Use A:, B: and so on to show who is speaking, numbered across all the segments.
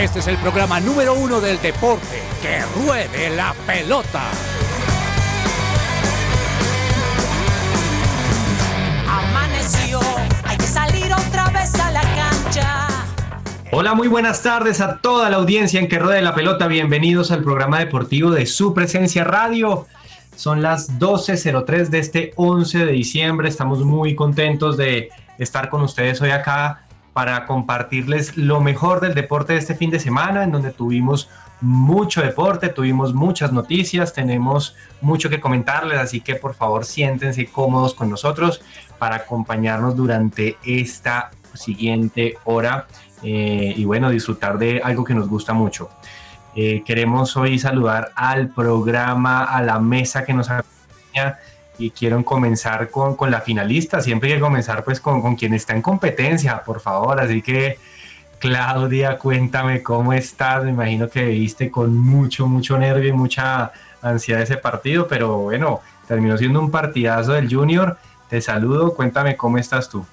A: Este es el programa número uno del deporte. ¡Que ruede la pelota!
B: Amaneció, hay que salir otra vez a la cancha.
C: Hola, muy buenas tardes a toda la audiencia en que ruede la pelota. Bienvenidos al programa deportivo de su presencia radio. Son las 12.03 de este 11 de diciembre. Estamos muy contentos de estar con ustedes hoy acá para compartirles lo mejor del deporte de este fin de semana, en donde tuvimos mucho deporte, tuvimos muchas noticias, tenemos mucho que comentarles, así que por favor siéntense cómodos con nosotros para acompañarnos durante esta siguiente hora eh, y bueno, disfrutar de algo que nos gusta mucho. Eh, queremos hoy saludar al programa, a la mesa que nos acompaña y quiero comenzar con, con, la finalista. Siempre hay que comenzar pues con, con, quien está en competencia, por favor. Así que Claudia, cuéntame cómo estás. Me imagino que viste con mucho, mucho nervio y mucha ansiedad ese partido, pero bueno, terminó siendo un partidazo del Junior. Te saludo, cuéntame cómo estás tú.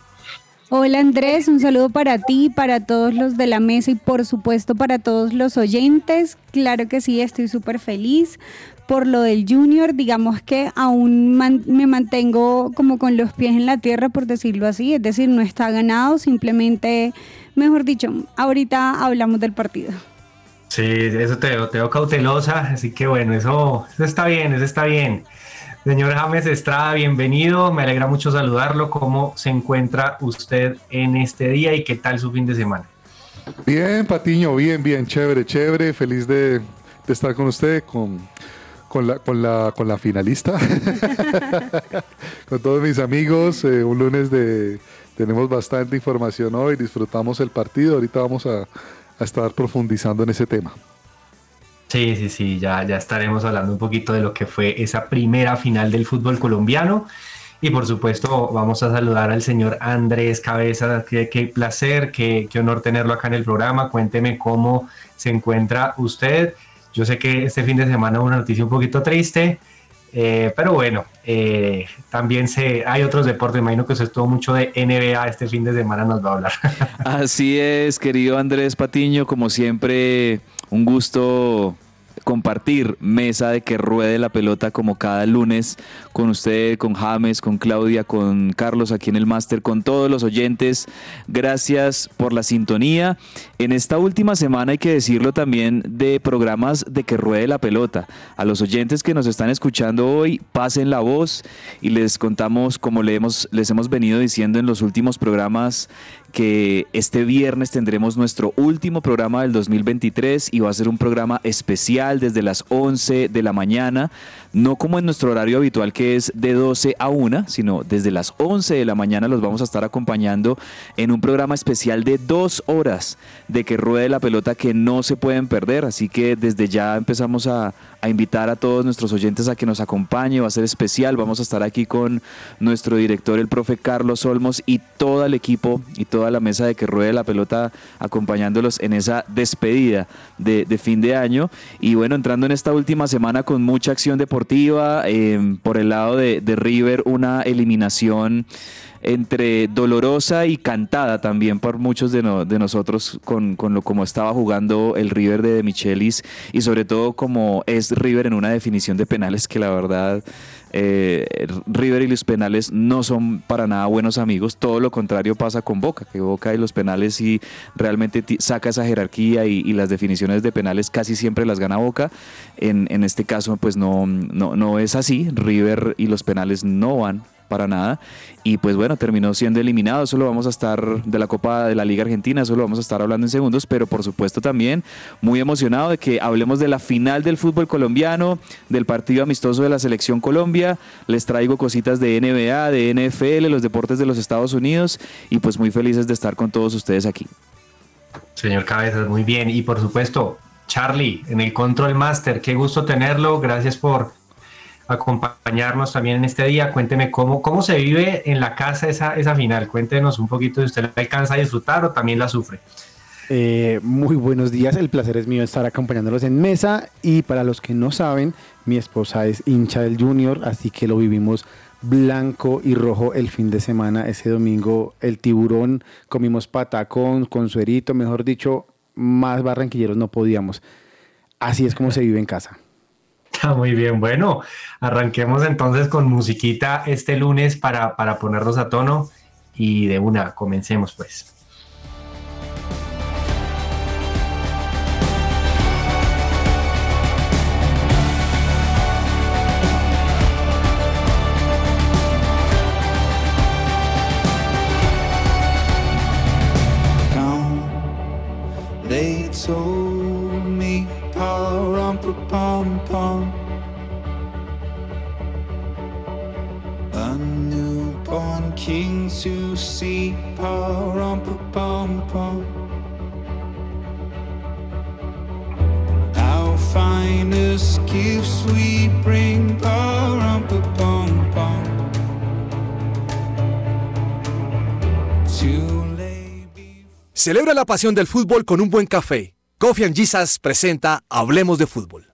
D: Hola Andrés, un saludo para ti, para todos los de la mesa y por supuesto para todos los oyentes. Claro que sí, estoy súper feliz por lo del junior, digamos que aún me mantengo como con los pies en la tierra, por decirlo así, es decir, no está ganado, simplemente, mejor dicho, ahorita hablamos del partido.
C: Sí, eso te veo, te veo cautelosa, así que bueno, eso, eso está bien, eso está bien. Señor James Estrada, bienvenido, me alegra mucho saludarlo, ¿cómo se encuentra usted en este día y qué tal su fin de semana?
E: Bien, Patiño, bien, bien, chévere, chévere, feliz de, de estar con usted, con con la, con la, con la finalista, con todos mis amigos. Eh, un lunes de tenemos bastante información hoy, disfrutamos el partido. Ahorita vamos a, a, estar profundizando en ese tema.
C: Sí, sí, sí, ya, ya estaremos hablando un poquito de lo que fue esa primera final del fútbol colombiano. Y por supuesto, vamos a saludar al señor Andrés Cabeza. Qué, qué placer, qué, qué honor tenerlo acá en el programa. Cuénteme cómo se encuentra usted. Yo sé que este fin de semana una noticia un poquito triste, eh, pero bueno, eh, también se, hay otros deportes, imagino que se estuvo mucho de NBA este fin de semana, nos va a hablar.
F: Así es, querido Andrés Patiño, como siempre, un gusto compartir mesa de que ruede la pelota como cada lunes con usted, con James, con Claudia, con Carlos aquí en el máster, con todos los oyentes. Gracias por la sintonía. En esta última semana hay que decirlo también de programas de que ruede la pelota. A los oyentes que nos están escuchando hoy, pasen la voz y les contamos como le hemos, les hemos venido diciendo en los últimos programas que este viernes tendremos nuestro último programa del 2023 y va a ser un programa especial desde las 11 de la mañana, no como en nuestro horario habitual que es de 12 a 1, sino desde las 11 de la mañana los vamos a estar acompañando en un programa especial de dos horas de que ruede la pelota que no se pueden perder, así que desde ya empezamos a, a invitar a todos nuestros oyentes a que nos acompañe, va a ser especial, vamos a estar aquí con nuestro director, el profe Carlos Olmos y todo el equipo y toda la mesa de que ruede la pelota acompañándolos en esa despedida de, fin de año. Y bueno, entrando en esta última semana con mucha acción deportiva, eh, por el lado de, de River una eliminación entre dolorosa y cantada también por muchos de, no, de nosotros con, con, lo como estaba jugando el River de, de Michelis y sobre todo como es River en una definición de penales que la verdad eh, River y los penales no son para nada buenos amigos, todo lo contrario pasa con Boca, que Boca y los penales y realmente saca esa jerarquía y, y, las definiciones de penales casi siempre las gana Boca, en, en este caso pues no, no, no es así, River y los penales no van para nada. Y pues bueno, terminó siendo eliminado. Eso lo vamos a estar de la Copa de la Liga Argentina, eso lo vamos a estar hablando en segundos, pero por supuesto también muy emocionado de que hablemos de la final del fútbol colombiano, del partido amistoso de la Selección Colombia. Les traigo cositas de NBA, de NFL, los deportes de los Estados Unidos y pues muy felices de estar con todos ustedes aquí.
C: Señor Cabezas, muy bien. Y por supuesto, Charlie, en el Control Master, qué gusto tenerlo. Gracias por acompañarnos también en este día. Cuénteme cómo, cómo se vive en la casa esa, esa final. Cuéntenos un poquito si usted la alcanza a disfrutar o también la sufre.
G: Eh, muy buenos días, el placer es mío estar acompañándolos en mesa y para los que no saben, mi esposa es hincha del Junior, así que lo vivimos blanco y rojo el fin de semana, ese domingo el tiburón, comimos patacón con suerito, mejor dicho, más barranquilleros no podíamos. Así es como se vive en casa.
C: Muy bien. Bueno, arranquemos entonces con musiquita este lunes para, para ponernos a tono y de una, comencemos pues.
H: Pom pom pom. A newborn king to see, pom pom pom. Our finest gifts we bring, pom pom pom. Before
A: Celebra la pasión del fútbol con un buen café. Coffee and Jesus presenta Hablemos de Fútbol.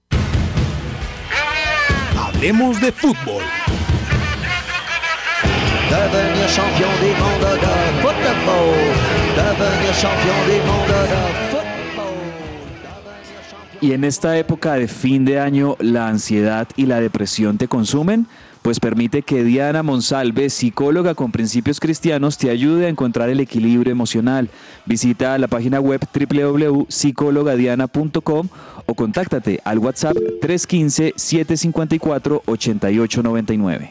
A: Hablemos de Fútbol.
I: Devenir champion du monde de football. Devenir champion du monde de champion
F: Y en esta época de fin de año, ¿la ansiedad y la depresión te consumen? Pues permite que Diana Monsalve, psicóloga con principios cristianos, te ayude a encontrar el equilibrio emocional. Visita la página web www.psicologadiana.com o contáctate al WhatsApp 315-754-8899.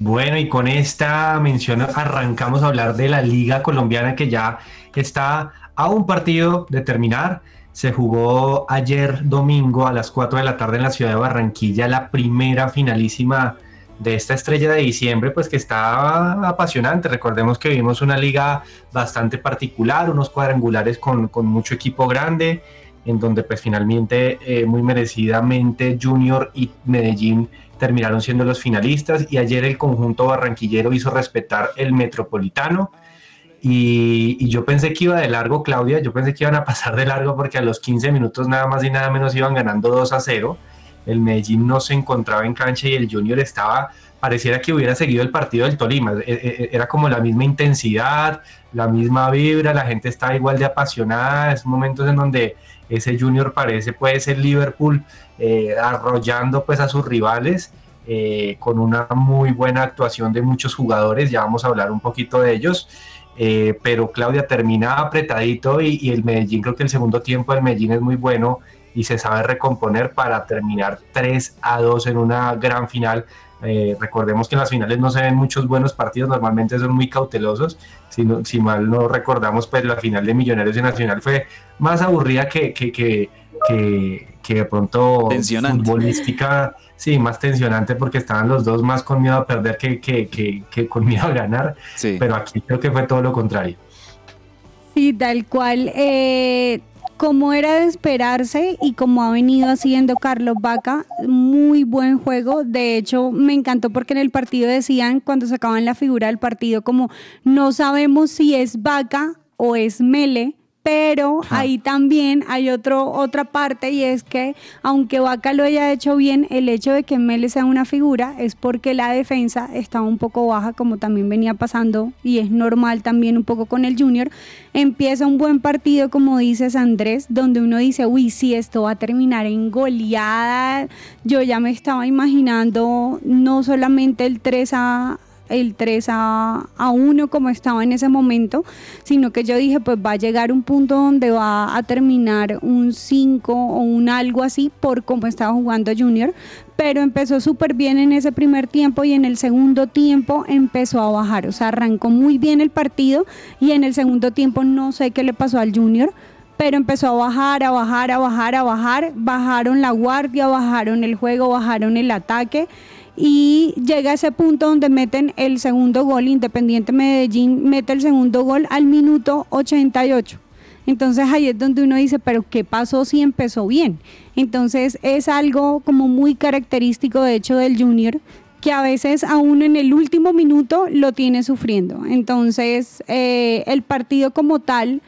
C: Bueno, y con esta mención arrancamos a hablar de la Liga Colombiana que ya está a un partido de terminar. Se jugó ayer domingo a las 4 de la tarde en la ciudad de Barranquilla la primera finalísima de esta estrella de diciembre, pues que está apasionante. Recordemos que vimos una liga bastante particular, unos cuadrangulares con, con mucho equipo grande, en donde pues finalmente eh, muy merecidamente Junior y Medellín terminaron siendo los finalistas y ayer el conjunto barranquillero hizo respetar el metropolitano y, y, yo pensé que iba de largo Claudia, yo pensé que iban a pasar de largo porque a los 15 minutos nada más y nada menos iban ganando 2 a 0, el Medellín no se encontraba en cancha y el Junior estaba, pareciera que hubiera seguido el partido del Tolima, e, e, era como la misma intensidad, la misma vibra, la gente estaba igual de apasionada, es momentos en donde ese Junior parece puede ser Liverpool eh, arrollando pues a sus rivales eh, con una muy buena actuación de muchos jugadores, ya vamos a hablar un poquito de ellos. Eh, pero Claudia termina apretadito y, y, el Medellín, creo que el segundo tiempo del Medellín es muy bueno y se sabe recomponer para terminar 3 a 2 en una gran final. Eh, recordemos que en las finales no se ven muchos buenos partidos, normalmente son muy cautelosos. Si, no, si mal no recordamos, pues la final de Millonarios y Nacional fue más aburrida que, que, que, que, que de pronto futbolística, sí, más tensionante porque estaban los dos más con miedo a perder que, que, que, que con miedo a ganar,
F: Sí.
C: pero aquí creo que fue todo lo contrario.
D: Sí, tal cual. Eh, como era de esperarse y como ha venido haciendo Carlos Vaca, muy buen juego. De hecho, me encantó porque en el partido decían, cuando sacaban la figura del partido, como no sabemos si es Vaca o es Mele, pero ahí también hay otro, otra parte y es que aunque Vaca lo haya hecho bien, el hecho de que Mele sea una figura es porque la defensa estaba un poco baja, como también venía pasando y es normal también un poco con el Junior. Empieza un buen partido, como dices Andrés, donde uno dice, uy, si esto va a terminar en goleada. Yo ya me estaba imaginando no solamente el 3 a el 3 a, a 1 como estaba en ese momento, sino que yo dije, pues va a llegar un punto donde va a terminar un 5 o un algo así por cómo estaba jugando Junior, pero empezó súper bien en ese primer tiempo y en el segundo tiempo empezó a bajar, o sea, arrancó muy bien el partido y en el segundo tiempo no sé qué le pasó al Junior, pero empezó a bajar, a bajar, a bajar, a bajar, bajaron la guardia, bajaron el juego, bajaron el ataque y llega a ese punto donde meten el segundo gol, Independiente Medellín mete el segundo gol al minuto 88. Entonces ahí es donde uno dice, pero ¿qué pasó si empezó bien? Entonces es algo como muy característico de hecho del junior, que a veces aún en el último minuto lo tiene sufriendo. Entonces eh, el partido como tal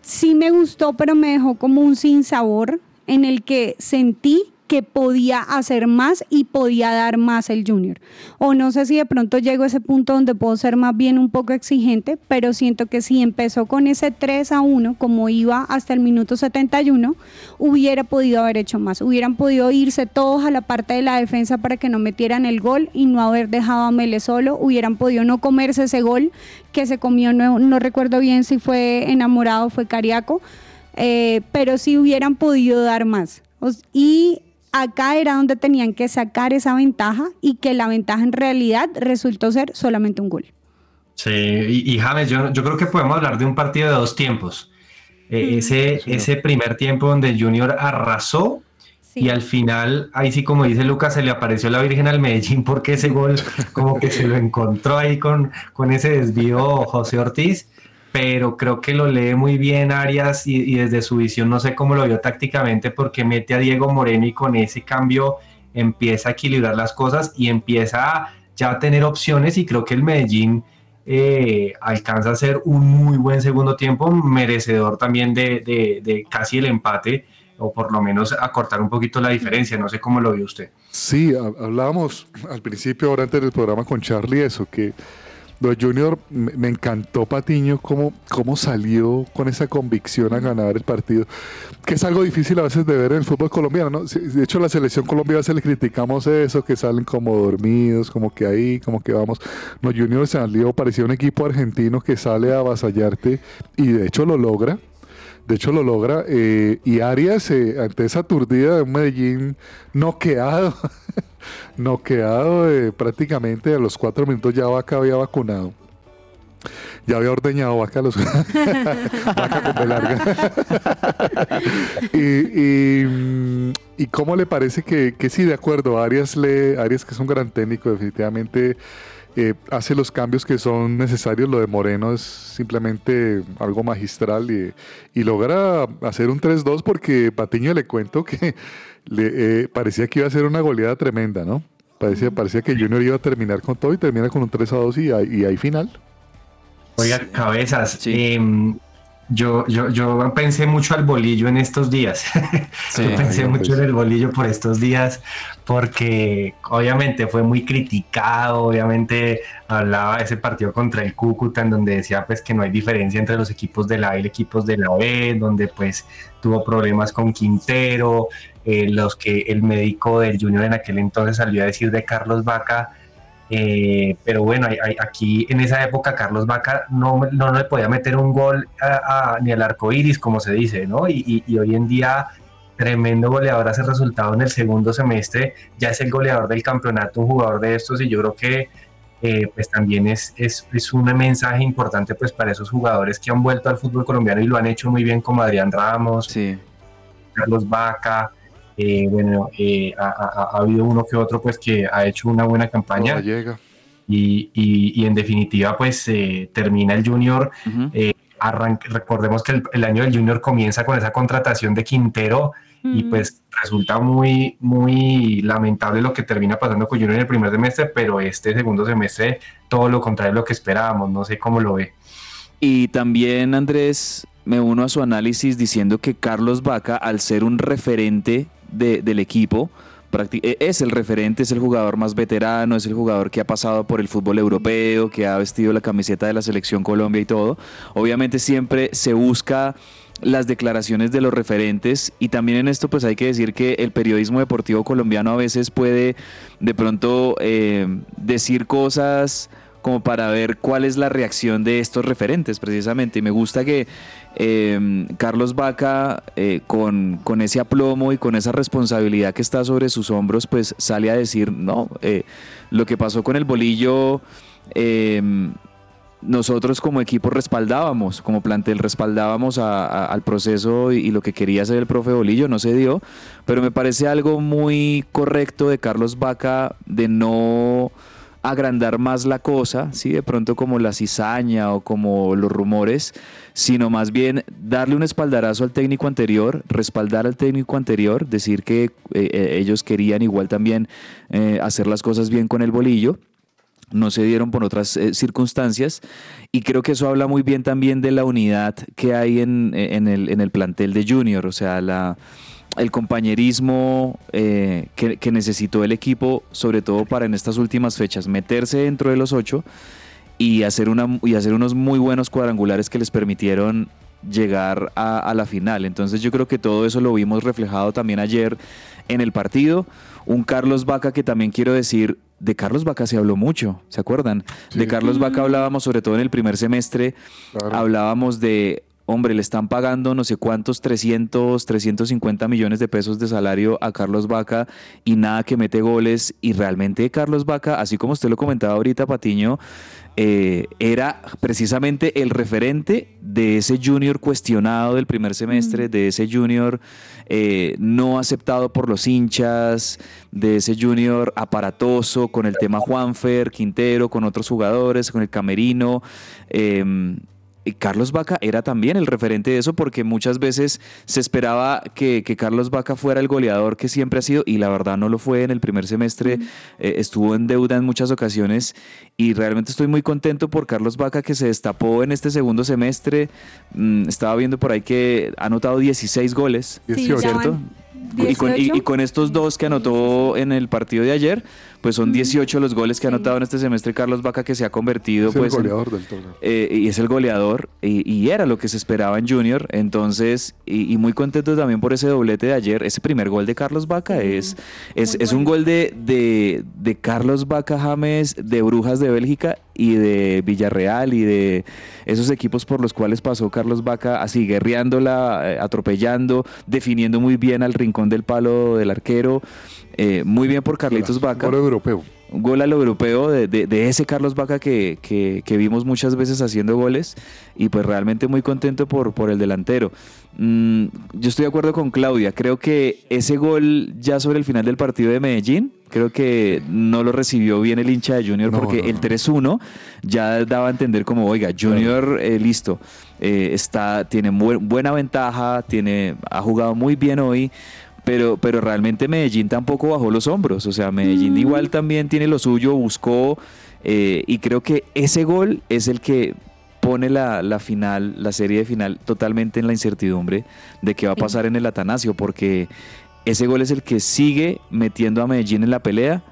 D: sí me gustó, pero me dejó como un sinsabor en el que sentí que podía hacer más y podía dar más el Junior. O no sé si de pronto llego a ese punto donde puedo ser más bien un poco exigente, pero siento que si empezó con ese 3 a 1, como iba hasta el minuto 71, hubiera podido haber hecho más. Hubieran podido irse todos a la parte de la defensa para que no metieran el gol y no haber dejado a Mele solo. Hubieran podido no comerse ese gol que se comió, no, no recuerdo bien si fue enamorado o fue cariaco, eh, pero sí hubieran podido dar más. Y acá era donde tenían que sacar esa ventaja y que la ventaja en realidad resultó ser solamente un gol.
C: Sí, y, y James, yo, yo creo que podemos hablar de un partido de dos tiempos. Eh, ese, ese primer tiempo donde el Junior arrasó y al final, ahí sí como dice Lucas, se le apareció la Virgen al Medellín porque ese gol como que se lo encontró ahí con, con ese desvío José Ortiz, pero creo que lo lee muy bien Arias y, y desde su visión no sé cómo lo vio tácticamente porque mete a Diego Moreno y con ese cambio empieza a equilibrar las cosas y empieza ya a tener opciones y creo que el Medellín eh, alcanza a ser un muy buen segundo tiempo, merecedor también de, de- de casi el empate o por lo menos acortar un poquito la diferencia. No sé cómo lo vio usted.
E: Sí, ha- hablábamos al principio, ahora antes del programa con Charlie, eso, que de Junior me, encantó Patiño, cómo, cómo salió con esa convicción a ganar el partido, que es algo difícil a veces de ver en el fútbol colombiano, ¿no? De hecho, la selección colombiana a veces le criticamos eso, que salen como dormidos, como que ahí, como que vamos. No, Junior salió, parecía un equipo argentino que sale a avasallarte y de hecho lo logra. De hecho lo logra. eh, y Arias, eh, ante esa aturdida de un Medellín noqueado, noqueado eh, prácticamente a los cuatro minutos ya Vaca había vacunado. Ya había ordeñado vaca los vaca con larga. y, y, ¿y cómo le parece que, que sí, de acuerdo, Arias le, Arias que es un gran técnico, definitivamente eh, hace los cambios que son necesarios. Lo de Moreno es simplemente algo magistral y, y logra hacer un 3-2 porque Patiño le cuento que le, eh, parecía que iba a ser una goleada tremenda, ¿no? Parecía, parecía que Junior iba a terminar con todo y termina con un 3-2 y, hay- y hay final.
C: Oiga, cabezas, em, yo, yo, yo pensé mucho al bolillo en estos días.
F: Sí.
C: yo pensé mucho
E: pues.
C: en el bolillo por estos días porque obviamente fue muy criticado, obviamente hablaba de ese partido contra el Cúcuta en donde decía pues que no hay diferencia entre los equipos de la A y los equipos de la B, donde pues tuvo problemas con Quintero, eh, los que el médico del Junior en aquel entonces salió a decir de Carlos Vaca, eh, pero bueno, hay- hay- aquí en esa época Carlos Vaca no, no le podía meter un gol a- a- ni al arco iris, como se dice, ¿no? Y, y- y hoy en día, tremendo goleador hace resultado en el segundo semestre, ya es el goleador del campeonato, un jugador de estos, y yo creo que eh, pues también es, es, es un mensaje importante pues para esos jugadores que han vuelto al fútbol colombiano y lo han hecho muy bien, como Adrián Ramos,
F: Sí.
C: Carlos Vaca. Eh, bueno, eh, ha, ha- ha habido uno que otro pues que ha hecho una buena campaña
E: llega.
C: y, y- y en definitiva pues eh, termina el Junior. Eh, recordemos que el, el año del Junior comienza con esa contratación de Quintero y pues resulta muy, muy lamentable lo que termina pasando con Junior en el primer semestre, pero este segundo semestre todo lo contrario de lo que esperábamos, no sé cómo lo ve.
F: Y también, Andrés, me uno a su análisis diciendo que Carlos Vaca, al ser un referente de- del equipo, e- es el referente, es el jugador más veterano, es el jugador que ha pasado por el fútbol europeo, que ha vestido la camiseta de la selección Colombia y todo. Obviamente siempre se busca las declaraciones de los referentes y también en esto pues hay que decir que el periodismo deportivo colombiano a veces puede de pronto eh, decir cosas como para ver cuál es la reacción de estos referentes precisamente. Y me gusta que eh, Carlos Vaca, eh, con, con ese aplomo y con esa responsabilidad que está sobre sus hombros, pues sale a decir, no, eh, lo que pasó con el bolillo... eh, nosotros como equipo respaldábamos, como plantel respaldábamos a- a- al proceso y lo que quería hacer el profe Bolillo no se dio, pero me parece algo muy correcto de Carlos Vaca de no agrandar más la cosa, ¿sí? de pronto como la cizaña o como los rumores, sino más bien darle un espaldarazo al técnico anterior, respaldar al técnico anterior, decir que eh, eh, ellos querían igual también eh, hacer las cosas bien con el bolillo no se dieron por otras circunstancias y creo que eso habla muy bien también de la unidad que hay en, en el, en el plantel de Junior, o sea, la, el compañerismo eh, que, que necesitó el equipo, sobre todo para en estas últimas fechas, meterse dentro de los ocho y hacer, una, y hacer unos muy buenos cuadrangulares que les permitieron llegar a, a la final. Entonces yo creo que todo eso lo vimos reflejado también ayer en el partido. Un Carlos Vaca que también quiero decir, de Carlos Vaca se habló mucho, ¿se acuerdan? De Carlos Vaca hablábamos sobre todo en el primer semestre,
E: Claro.
F: hablábamos de, hombre, le están pagando no sé cuántos 300, 350 millones de pesos de salario a Carlos Vaca y nada que mete goles. Y realmente Carlos Vaca, así como usted lo comentaba ahorita, Patiño, eh, era precisamente el referente de ese junior cuestionado del primer semestre, de ese junior eh, no aceptado por los hinchas, de ese junior aparatoso con el tema Juanfer, Quintero, con otros jugadores, con el Camerino. eh, Carlos Vaca era también el referente de eso porque muchas veces se esperaba que, que Carlos Vaca fuera el goleador que siempre ha sido y la verdad no lo fue en el primer semestre, eh, estuvo en deuda en muchas ocasiones y realmente estoy muy contento por Carlos Vaca que se destapó en este segundo semestre, Mm, estaba viendo por ahí que ha anotado 16 goles,
D: Sí,
E: 18.
D: ya
F: ¿cierto? Y con, y- y
D: 18.
F: con estos dos que anotó en el partido de ayer, pues son 18 los goles que ha anotado en este semestre Carlos Vaca que se ha convertido
E: Es el
F: pues en-
E: goleador del torneo.
F: eh, y es el goleador y, y era lo que se esperaba en Junior. Entonces, y, y muy contento también por ese doblete de ayer. Ese primer gol de Carlos Vaca es, es, es un gol de, de, de Carlos Vaca James, de Brujas de Bélgica y de Villarreal y de esos equipos por los cuales pasó Carlos Vaca así guerreándola, eh, atropellando, definiendo muy bien al rincón del palo del arquero. Eh, muy bien por Carlitos Vaca
E: Gol europeo.
F: gol a lo europeo de, de- de ese Carlos Vaca que, que- que vimos muchas veces haciendo goles y pues realmente muy contento por, por el delantero. Mm, yo estoy de acuerdo con Claudia, creo que ese gol ya sobre el final del partido de Medellín, creo que no lo recibió bien el hincha de Junior
E: No,
F: porque
E: no,
F: el
E: no.
F: 3-1 ya daba a entender como, oiga, Junior eh, listo, eh, está, tiene buena ventaja, tiene, ha jugado muy bien hoy. Pero, pero realmente Medellín tampoco bajó los hombros. O sea, Medellín igual también tiene lo suyo, buscó. eh, y creo que ese gol es el que pone la, la final, la serie de final, totalmente en la incertidumbre de qué va a pasar en el Atanasio. Porque ese gol es el que sigue metiendo a Medellín en la pelea.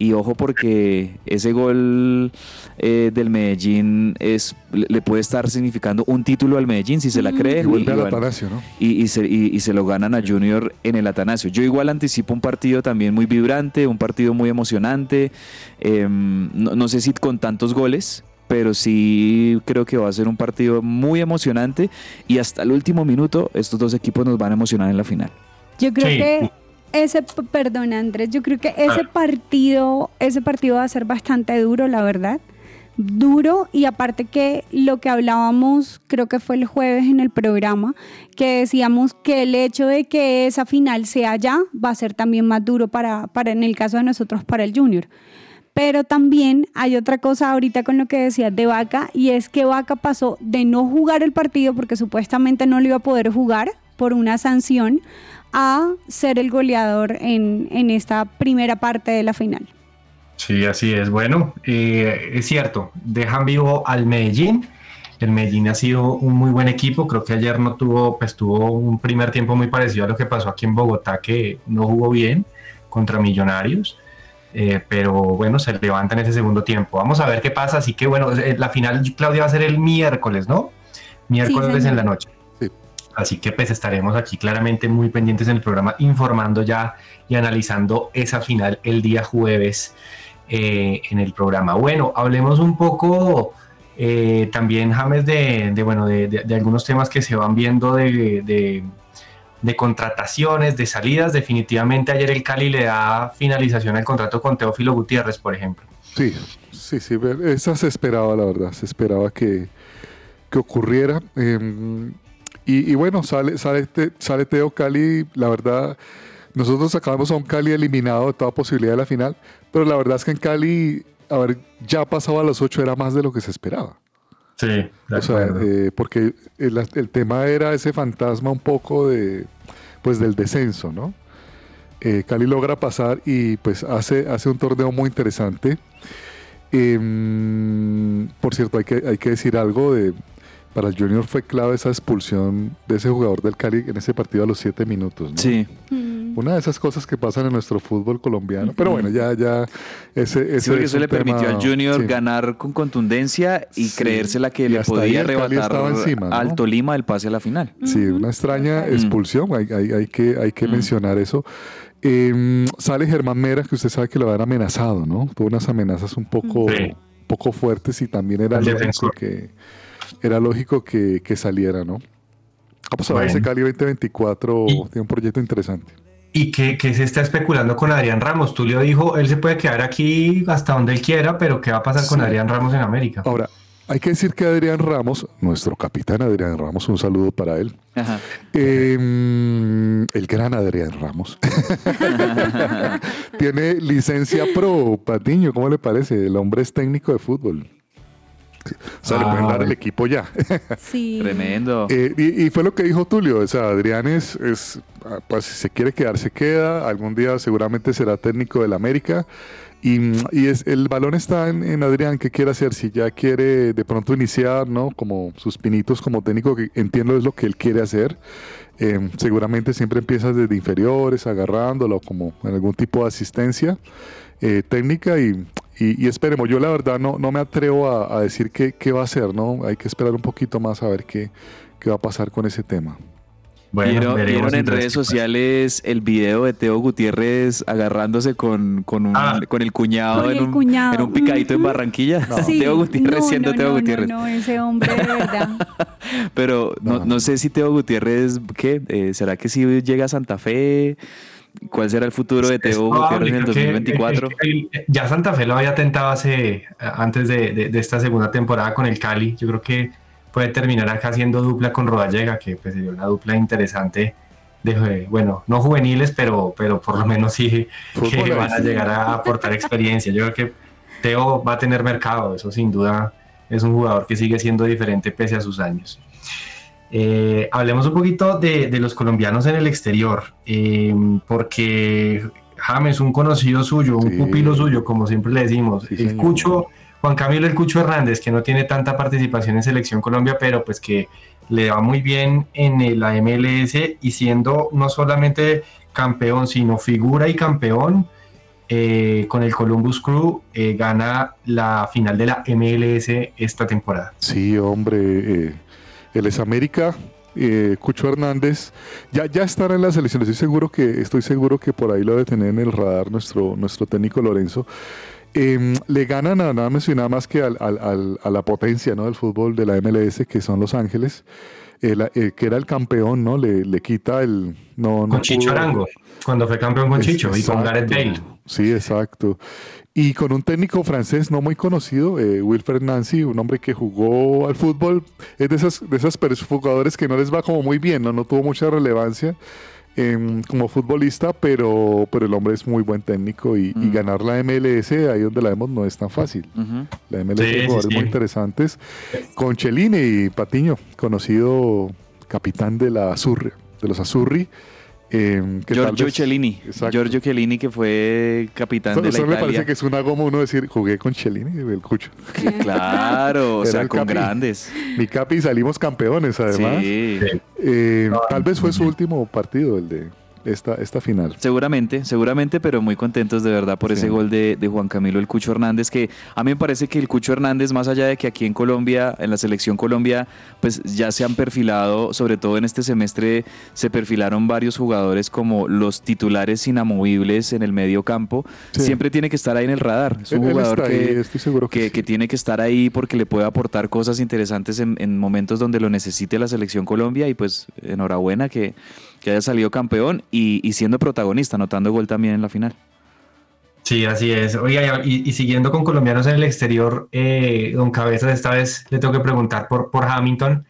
F: Y ojo porque ese gol eh, del Medellín es, le puede estar significando un título al Medellín si se la creen.
E: Y vuelve
F: y- y
E: al Atanasio, ¿no?
F: y, y se, y- y se lo ganan a Junior en el Atanasio. Yo igual anticipo un partido también muy vibrante, un partido muy emocionante. Em, no, no sé si con tantos goles, pero sí creo que va a ser un partido muy emocionante y hasta el último minuto estos dos equipos nos van a emocionar en la final.
D: Yo creo
C: Sí.
D: que ese, perdón Andrés, yo creo que ese partido, ese partido va a ser bastante duro, la verdad. Duro y aparte que lo que hablábamos, creo que fue el jueves en el programa, que decíamos que el hecho de que esa final sea ya va a ser también más duro para, para en el caso de nosotros, para el Junior. Pero también hay otra cosa ahorita con lo que decías de Vaca y es que Vaca pasó de no jugar el partido porque supuestamente no lo iba a poder jugar por una sanción a ser el goleador en, en esta primera parte de la final.
C: Sí, así es. Bueno, eh, es cierto, dejan vivo al Medellín. El Medellín ha sido un muy buen equipo. Creo que ayer no tuvo, pues tuvo un primer tiempo muy parecido a lo que pasó aquí en Bogotá, que no jugó bien contra Millonarios. Eh, pero bueno, se levanta en ese segundo tiempo. Vamos a ver qué pasa. Así que bueno, eh, la final, Claudia, va a ser el miércoles, ¿no? Miércoles en la noche.
E: Sí.
C: Así que pues estaremos aquí claramente muy pendientes en el programa informando ya y analizando esa final el día jueves eh, en el programa. Bueno, hablemos un poco eh, también, James, de, de, bueno, de, algunos temas que se van viendo de, contrataciones, de salidas. Definitivamente ayer el Cali le da finalización al contrato con Teófilo Gutiérrez, por ejemplo.
E: Sí, sí, sí. Esa se esperaba, la verdad. Se esperaba que, que ocurriera. Eh, y, y bueno, sale, sale, Te- sale Teo Cali. La verdad, nosotros acabamos a un Cali eliminado de toda posibilidad de la final. Pero la verdad es que en Cali, a ver, ya pasaba a los ocho, era más de lo que se esperaba.
C: Sí, de
E: O sea, eh, porque el, el tema era ese fantasma un poco de, pues, del descenso, ¿no? Eh, Cali logra pasar y pues hace, hace un torneo muy interesante. Em, por cierto, hay que, hay que decir algo de, para el Junior fue clave esa expulsión de ese jugador del Cali en ese partido a los siete minutos. ¿no?
F: Sí.
D: Mm.
E: Una de esas cosas que pasan en nuestro fútbol colombiano. Pero bueno, ya, ya, ese, ese
F: Sí, porque
E: es
F: eso le permitió al Junior
E: sí.
F: ganar con contundencia y
E: Sí.
F: creérsela que
E: Y
F: le podía arrebatar
E: estaba encima, ¿no?
F: al Tolima el pase a la final.
E: Sí, una extraña expulsión, hay, hay- hay que, hay que mencionar eso. Eh, sale Germán Mera, que usted sabe que lo habían amenazado, ¿no? Tuvo unas amenazas un poco,
C: Sí.
E: poco fuertes y también era
C: El
E: que, era lógico que, que saliera, ¿no? Vamos a ver, ese Cali 2024
C: Y-
E: tiene un proyecto interesante.
C: Y que, que se está especulando con Adrián Ramos. Tulio dijo, él se puede quedar aquí hasta donde él quiera, pero ¿qué va a pasar con. Adrián Ramos en América?
E: Ahora, hay que decir que Adrián Ramos, nuestro capitán Adrián Ramos, un saludo para él.
F: Ajá.
E: Eh, el gran Adrián Ramos. Tiene licencia pro, Patiño, ¿cómo le parece? El hombre es técnico de fútbol. O sea, le
C: Ah,
E: pueden dar el equipo ya.
D: Sí.
F: Tremendo.
E: Eh, y, y fue lo que dijo Tulio, o sea, Adrián es, es, ah, pues si se quiere quedar, se queda, algún día seguramente será técnico del América. Y, y es, el balón está en, en Adrián, ¿qué quiere hacer? Si ya quiere de pronto iniciar, ¿no? Como sus pinitos como técnico, que entiendo es lo que él quiere hacer. Eh, seguramente siempre empiezas desde inferiores, agarrándolo como en algún tipo de asistencia eh, técnica y, y- y esperemos. Yo la verdad no, no me atrevo a, a decir qué, qué va a hacer, ¿no? Hay que esperar un poquito más a ver qué, qué va a pasar con ese tema.
C: Bueno,
F: ¿Vieron, vieron en redes sociales el video de Teo Gutiérrez agarrándose con, con, un-
C: Ah.
F: con el cuñado,
D: Con
F: en, un,
D: cuñado.
F: en un picadito en. Barranquilla?
D: Sí.
F: Teo Gutiérrez
D: No,
F: siendo
D: no,
F: Teo
D: no,
F: Gutiérrez.
D: No, no, ese hombre de verdad.
F: Pero no,
E: No.
F: no sé si Teo Gutiérrez, ¿qué? Eh, ¿Será que si llega a Santa Fe? ¿Cuál será el futuro de Teo Gutiérrez en el
C: creo que-
F: 2024?
C: el- el- ya Santa Fe lo había tentado hace antes de, de- de esta segunda temporada con el Cali. Yo creo que puede terminar acá haciendo dupla con Rodallega, que pues sería una dupla interesante. De, bueno, no juveniles, pero, pero por lo menos sí que van a llegar a aportar experiencia. Yo creo que Teo va a tener mercado, eso sin duda es un jugador que sigue siendo diferente pese a sus años. Eh, hablemos un poquito de, de los colombianos en el exterior, eh, porque James, un conocido suyo, un
E: Sí.
C: pupilo suyo, como siempre le decimos,
E: Sí,
C: el
E: señor.
C: Cucho, Juan Camilo el Cucho Hernández, que no tiene tanta participación en Selección Colombia, pero pues que le va muy bien en la MLS y siendo no solamente campeón, sino figura y campeón. eh, con el Columbus Crew eh, gana la final de la MLS esta temporada.
E: Sí, hombre, eh, él es América. eh, Cucho Hernández ya, ya estará en la selección. Estoy seguro que estoy seguro que por ahí lo debe tener en el radar nuestro, nuestro técnico Lorenzo. Eh, le ganan a nada más y nada más que al- al- al- a la potencia ¿no? del fútbol de la MLS, que son Los Ángeles. El, el que era el campeón, ¿no? Le, le quita el. No, no
C: Con Chicho
E: pudo-
C: Arango, cuando fue campeón con
E: Es-
C: Chicho y con Gareth Bale.
E: Sí, exacto. Y con un técnico francés no muy conocido, eh, Wilfred Nancy, un hombre que jugó al fútbol, es de esas, de esas jugadores que no les va como muy bien, no, no tuvo mucha relevancia em, como futbolista, pero, pero el hombre es muy buen técnico y, y
F: Mm.
E: ganar la MLS, ahí donde la vemos, no es tan fácil. La MLS
C: Sí,
E: jugadores
C: sí.
E: muy interesantes, con Chelini y Patiño, conocido capitán de la Azurri, de los Azurri. Tal
F: Giorgio
E: vez-
F: Cellini.
E: Exacto.
F: Giorgio Cellini, que fue capitán de la
E: eso me
F: Italia.
E: parece que es una goma uno decir, jugué con Chelini, el cucho.
F: Claro, o sea, con
E: capi.
F: grandes.
E: Mi capi salimos campeones, además.
F: Sí.
E: Eh, tal vez fue su último partido, el de esta, esta final.
F: Seguramente, seguramente, pero muy contentos de verdad por
E: Sí.
F: ese gol de, de Juan Camilo el Cucho Hernández, que a mí me parece que el Cucho Hernández, más allá de que aquí en Colombia, en la selección Colombia, pues ya se han perfilado, sobre todo en este semestre, se perfilaron varios jugadores como los titulares inamovibles en el medio campo,
E: Sí.
F: siempre tiene que estar ahí en el radar. Es un
E: Él-
F: jugador
E: ahí,
F: que,
E: que,
F: que,
E: sí.
F: que tiene que estar ahí porque le puede aportar cosas interesantes en, en momentos donde lo necesite la selección Colombia y pues enhorabuena que, que haya salido campeón y, y siendo protagonista, anotando gol también en la final.
C: Sí, así es. Oiga, y, y siguiendo con colombianos en el exterior, eh, don Cabezas, esta vez le tengo que preguntar por, por Hamilton.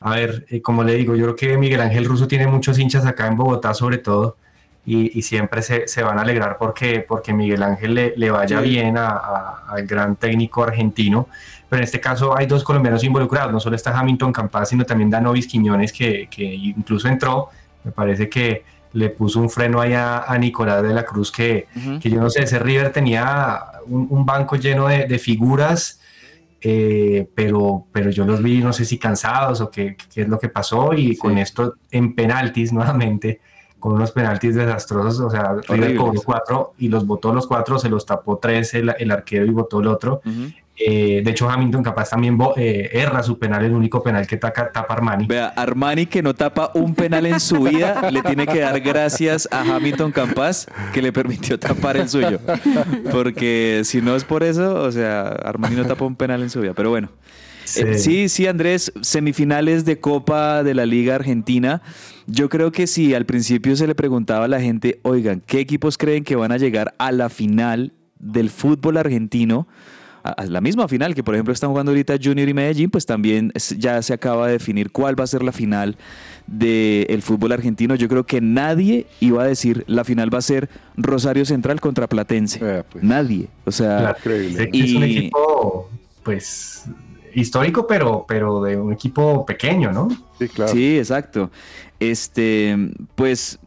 C: A ver, eh, como le digo, yo creo que Miguel Ángel Russo tiene muchos hinchas acá en Bogotá, sobre todo, y, y siempre se, se van a alegrar porque, porque Miguel Ángel le, le vaya
E: Sí.
C: bien a- a- al gran técnico argentino. Pero en este caso hay dos colombianos involucrados, no solo está Hamilton Campas, sino también Danovis Quiñones, que, que incluso entró. Me parece que le puso un freno ahí a, a Nicolás de la Cruz, que, que yo no sé, ese River tenía un, un banco lleno de, de figuras eh, pero, pero yo los vi, no sé si cansados o qué, qué es lo que pasó, y con esto en penaltis nuevamente, con unos penaltis desastrosos, o sea, River cobró cuatro y los botó los cuatro, se los tapó tres el, el arquero y botó el otro. Eh, de hecho, Hamilton capaz también eh, erra su penal, el único penal que taca, tapa Armani.
F: Vea, Armani que no tapa un penal en su vida, le tiene que dar gracias a Hamilton Campas que le permitió tapar el suyo. Porque si no es por eso, o sea, Armani no tapa un penal en su vida. Pero bueno. Eh, Sí, sí, Andrés, semifinales de Copa de la Liga Argentina. Yo creo que si al principio se le preguntaba a la gente, oigan, ¿qué equipos creen que van a llegar a la final del fútbol argentino? A la misma final que por ejemplo están jugando ahorita Junior y Medellín, pues también ya se acaba de definir cuál va a ser la final del fútbol argentino. Yo creo que nadie iba a decir la final va a ser Rosario Central contra Platense. Nadie. O sea,
C: que es un
F: y-
C: equipo, pues, histórico, pero, pero de un equipo pequeño, ¿no?
E: Sí, claro.
F: Sí, exacto. Este, pues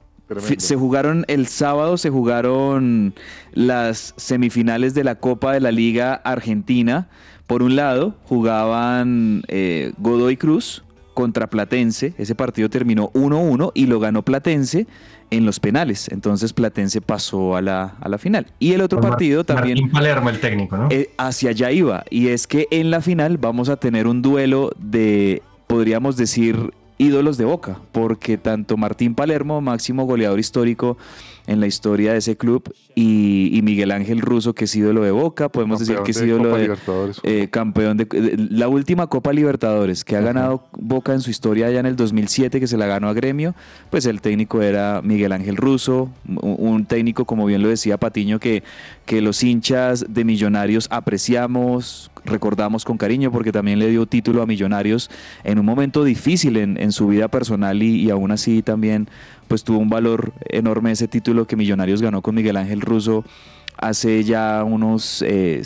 F: se jugaron el sábado, se jugaron las semifinales de la Copa de la Liga Argentina. Por un lado, jugaban eh, Godoy Cruz contra Platense. Ese partido terminó 1-1 y lo ganó Platense en los penales. Entonces Platense pasó a la, a la final. Y el otro
C: Mar-
F: partido también...
C: Martín Palermo, el técnico, ¿no?
F: Eh, hacia allá iba. Y es que en la final vamos a tener un duelo de, podríamos decir, ídolos de Boca, porque tanto Martín Palermo, máximo goleador histórico en la historia de ese club, y, y Miguel Ángel Russo, que es ídolo de Boca, podemos decir que es
E: de
F: ídolo
E: Copa
F: de
E: Libertadores.
F: eh, campeón de, de- la última Copa Libertadores que ha ganado Boca en su historia ya en el 2007 que se la ganó a Gremio, pues el técnico era Miguel Ángel Russo, un, un técnico como bien lo decía Patiño que, que los hinchas de Millonarios apreciamos, recordamos con cariño porque también le dio título a Millonarios en un momento difícil en, en su vida personal y, y aún así también pues tuvo un valor enorme ese título que Millonarios ganó con Miguel Ángel Russo hace ya unos 6,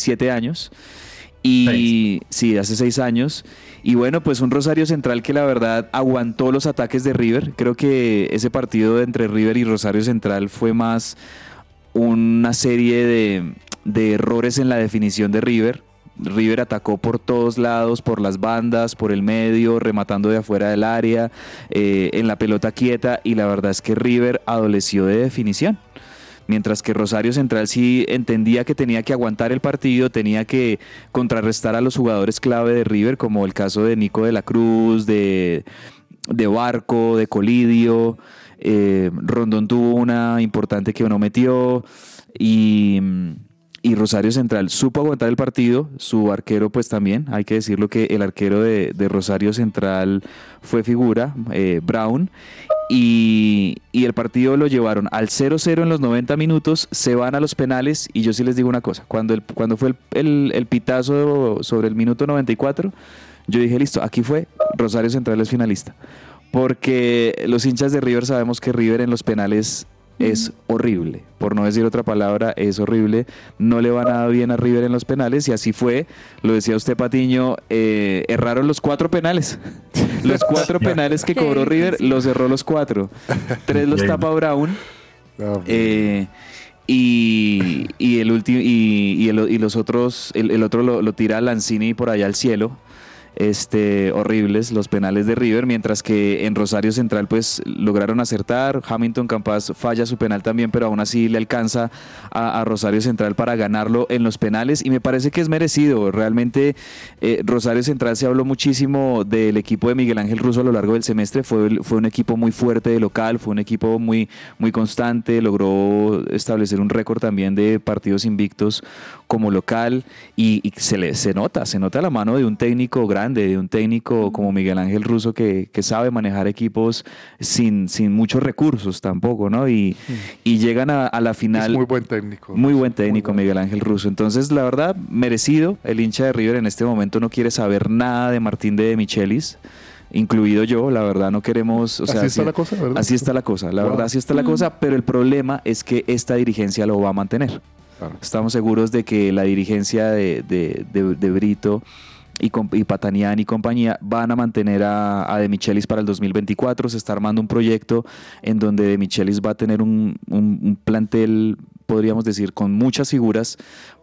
F: 7 años. Y sí, hace seis años. Y bueno, pues un Rosario Central que la verdad aguantó los ataques de River. Creo que ese partido entre River y Rosario Central fue más una serie de, de errores en la definición de River. River atacó por todos lados, por las bandas, por el medio, rematando de afuera del área, eh, en la pelota quieta y la verdad es que River adoleció de definición. Mientras que Rosario Central sí entendía que tenía que aguantar el partido, tenía que contrarrestar a los jugadores clave de River, como el caso de Nico de la Cruz, de, de Barco, de Colidio. Eh, Rondón tuvo una importante que no metió. Y, y Rosario Central supo aguantar el partido. Su arquero, pues también, hay que decirlo que el arquero de, de Rosario Central fue figura, eh, Brown. Y, y el partido lo llevaron al 0-0 en los 90 minutos, se van a los penales y yo sí les digo una cosa, cuando, el, cuando fue el, el- el pitazo sobre el minuto 94, yo dije, listo, aquí fue, Rosario Central es finalista. Porque los hinchas de River sabemos que River en los penales es horrible, por no decir otra palabra, es horrible, no le va nada bien a River en los penales y así fue, lo decía usted Patiño, eh, erraron los cuatro penales, los cuatro penales que cobró River los cerró los cuatro, tres los tapa Brown, eh, y, y el último y, y el- y los otros, el, el otro lo, lo tira Lanzini por allá al cielo. Este, horribles los penales de River, mientras que en Rosario Central pues lograron acertar, Hamilton Campas falla su penal también, pero aún así le alcanza a, Rosario Central para ganarlo en los penales. Y me parece que es merecido, realmente eh, Rosario Central se habló muchísimo del equipo de Miguel Ángel Russo a lo largo del semestre, fue, fue un equipo muy fuerte de local, fue un equipo muy, muy constante, logró establecer un récord también de partidos invictos como local y, y se, le, se nota, se nota la mano de un técnico grande, de un técnico como Miguel Ángel Russo que, que sabe manejar equipos sin, sin muchos recursos tampoco, ¿no? Y, y llegan a, a la final.
E: Es muy buen técnico.
F: Muy buen técnico, Miguel Ángel Russo. Entonces, la verdad, merecido. El hincha de River en este momento no quiere saber nada de Martín de Michelis. Incluido yo, la verdad no queremos. O
E: Así
F: sea,
E: está la cosa, ¿verdad?
F: Así está la cosa, la
E: Wow.
F: verdad así está la cosa, pero el problema es que esta dirigencia lo va a mantener. Estamos seguros de que la dirigencia de, de- de- Brito y, y Patanian y compañía van a mantener a, a De Michelis para el 2024. Se está armando un proyecto en donde De Michelis va a tener un- un plantel, podríamos decir, con muchas figuras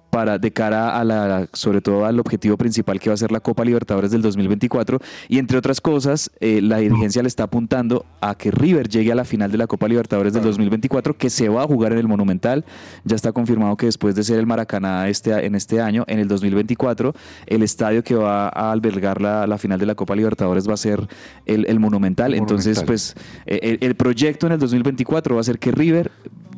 F: para de cara a la sobre todo al objetivo principal que va a ser la Copa Libertadores del 2024 y entre otras cosas eh, la dirigencia le está apuntando a que River llegue a la final de la Copa Libertadores del 2024 que se va a jugar en el Monumental. Ya está confirmado que después de ser el Maracaná este en este año en el 2024 el estadio que va a albergar la, la final de la Copa Libertadores va a ser el, el Monumental. Entonces pues eh, el, el proyecto en el 2024 va a ser que River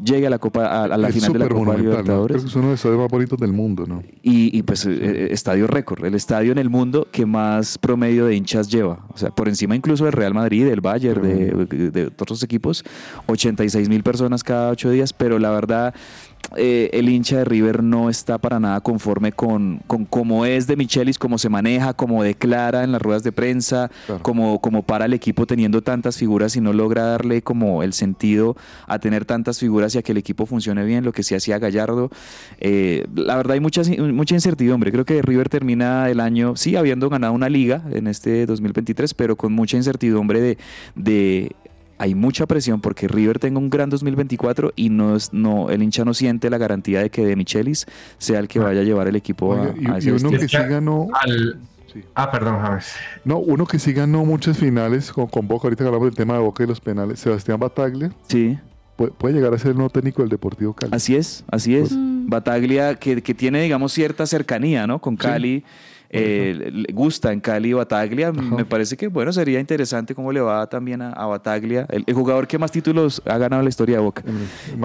F: llegue a la Copa a, a la final de la Copa
E: Monumental, ¿no?
F: Libertadores
E: Creo que es uno de los estadios más bonitos del mundo, ¿no?
F: y, y, pues eh, estadio récord, el estadio en el mundo que más promedio de hinchas lleva, o sea, por encima incluso del Real Madrid, del Bayern, de, de otros equipos, 86 mil personas cada ocho días, pero la verdad eh, el hincha de River no está para nada conforme con, con cómo es de Michelis, cómo se maneja, cómo declara en las ruedas de prensa,
E: Claro.
F: como, como para el equipo teniendo tantas figuras y no logra darle como el sentido a tener tantas figuras y a que el equipo funcione bien, lo que sí hacía Gallardo. Eh, la verdad hay mucha, mucha incertidumbre. Creo que River termina el año, sí, habiendo ganado una liga en este 2023, pero con mucha incertidumbre de... de hay mucha presión porque River tenga un gran 2024 y no, es- no el hincha no siente la garantía de que de Michelis sea el que vaya a llevar el equipo a,
E: y-
F: a
E: y,
F: ese
E: uno que sí ganó,
C: Al-
E: Sí.
C: Ah, perdón, James.
E: no, uno que sí ganó muchas finales con, con Boca, ahorita que hablamos del tema de Boca y los penales, Sebastián Bataglia,
F: Sí.
E: puede, puede llegar a ser el nuevo técnico del Deportivo Cali.
F: Así es, así es.
D: Mm.
F: Bataglia, que, que tiene, digamos, cierta cercanía, ¿no? Con Cali. Eh, gusta en Cali Bataglia. Me parece que, bueno, sería interesante cómo le va también a, a Bataglia. El, el jugador que más títulos ha ganado en la historia de Boca.
E: Mm,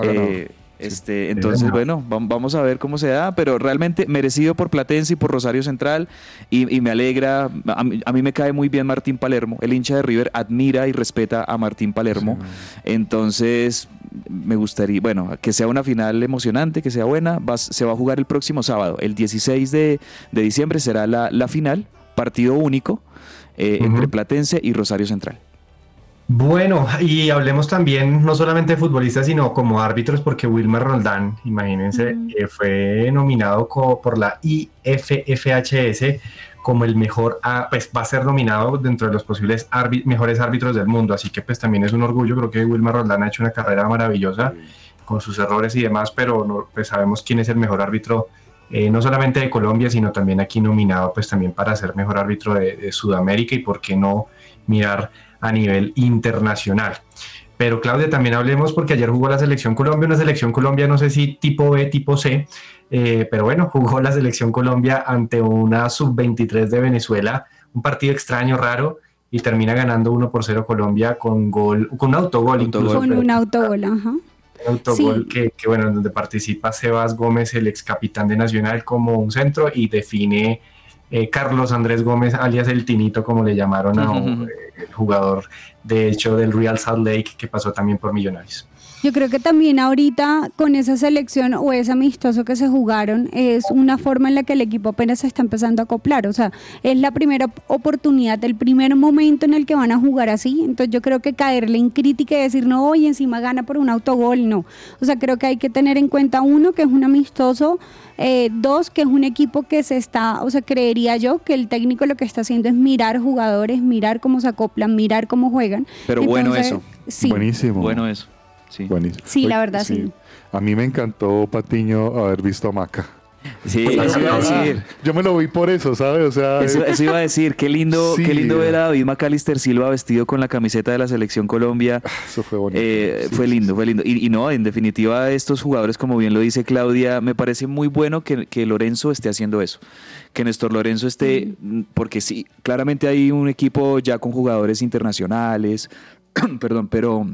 F: este, entonces, bueno, vam- vamos a ver cómo se da, pero realmente merecido por Platense y por Rosario Central y, y me alegra, a mí, a mí me cae muy bien Martín Palermo, el hincha de River admira y respeta a Martín Palermo, entonces me gustaría, bueno, que sea una final emocionante, que sea buena, va- se va a jugar el próximo sábado, el 16 de, de diciembre será la, la final, partido único eh, entre Platense y Rosario Central.
C: Bueno, y hablemos también no solamente de futbolistas, sino como árbitros, porque Wilmer Roldán, imagínense, eh, fue nominado por la IFFHS como el mejor, pues va a ser nominado dentro de los posibles mejores árbitros del mundo, así que pues también es un orgullo, creo que Wilmer Roldán ha hecho una carrera maravillosa con sus errores y demás, pero no, pues sabemos quién es el mejor árbitro, eh, no solamente de Colombia, sino también aquí nominado pues también para ser mejor árbitro de, de Sudamérica y por qué no mirar a nivel internacional. Pero Claudia, también hablemos porque ayer jugó la selección Colombia, una selección Colombia, no sé si tipo B, tipo C, eh, pero bueno, jugó la selección Colombia ante una sub-23 de Venezuela, un partido extraño, raro, y termina ganando 1 por 0 Colombia con gol, con un autogol, incluso,
D: Con
C: pero-
D: un autogol, ajá.
C: un autogol
D: Sí.
C: que, que, bueno, donde participa Sebas Gómez, el ex capitán de Nacional, como un centro y define eh, Carlos Andrés Gómez, alias el Tinito, como le llamaron a un, eh, el jugador de hecho del Real Salt Lake que pasó también por Millonarios.
D: Yo creo que también ahorita con esa selección o ese amistoso que se jugaron es una forma en la que el equipo apenas se está empezando a acoplar. O sea, es la primera oportunidad, el primer momento en el que van a jugar así. Entonces yo creo que caerle en crítica y decir, no, hoy encima gana por un autogol, no. O sea, creo que hay que tener en cuenta, uno, que es un amistoso, eh, dos, que es un equipo que se está, o sea, creería yo que el técnico lo que está haciendo es mirar jugadores, mirar cómo se acoplan, mirar cómo juegan.
F: Pero bueno eso.
D: Sí.
E: Buenísimo.
F: Bueno eso. Sí.
E: Buenísimo.
D: Sí, la verdad, sí.
E: A mí me encantó, Patiño, haber visto a Maca.
F: Sí, eso iba a decir.
E: Yo me lo vi por eso, ¿sabes? O sea,
F: Eso,
E: eh,
F: eso iba a decir, qué lindo,
E: Sí.
F: qué lindo ver a David McAllister Silva vestido con la camiseta de la selección Colombia.
E: eso fue bonito.
F: Eh,
E: Sí,
F: fue
E: sí,
F: lindo, fue lindo. Y, y no, en definitiva, estos jugadores, como bien lo dice Claudia, me parece muy bueno que, que Lorenzo esté haciendo eso. Que Néstor Lorenzo esté, mm, porque sí, claramente hay un equipo ya con jugadores internacionales, perdón, pero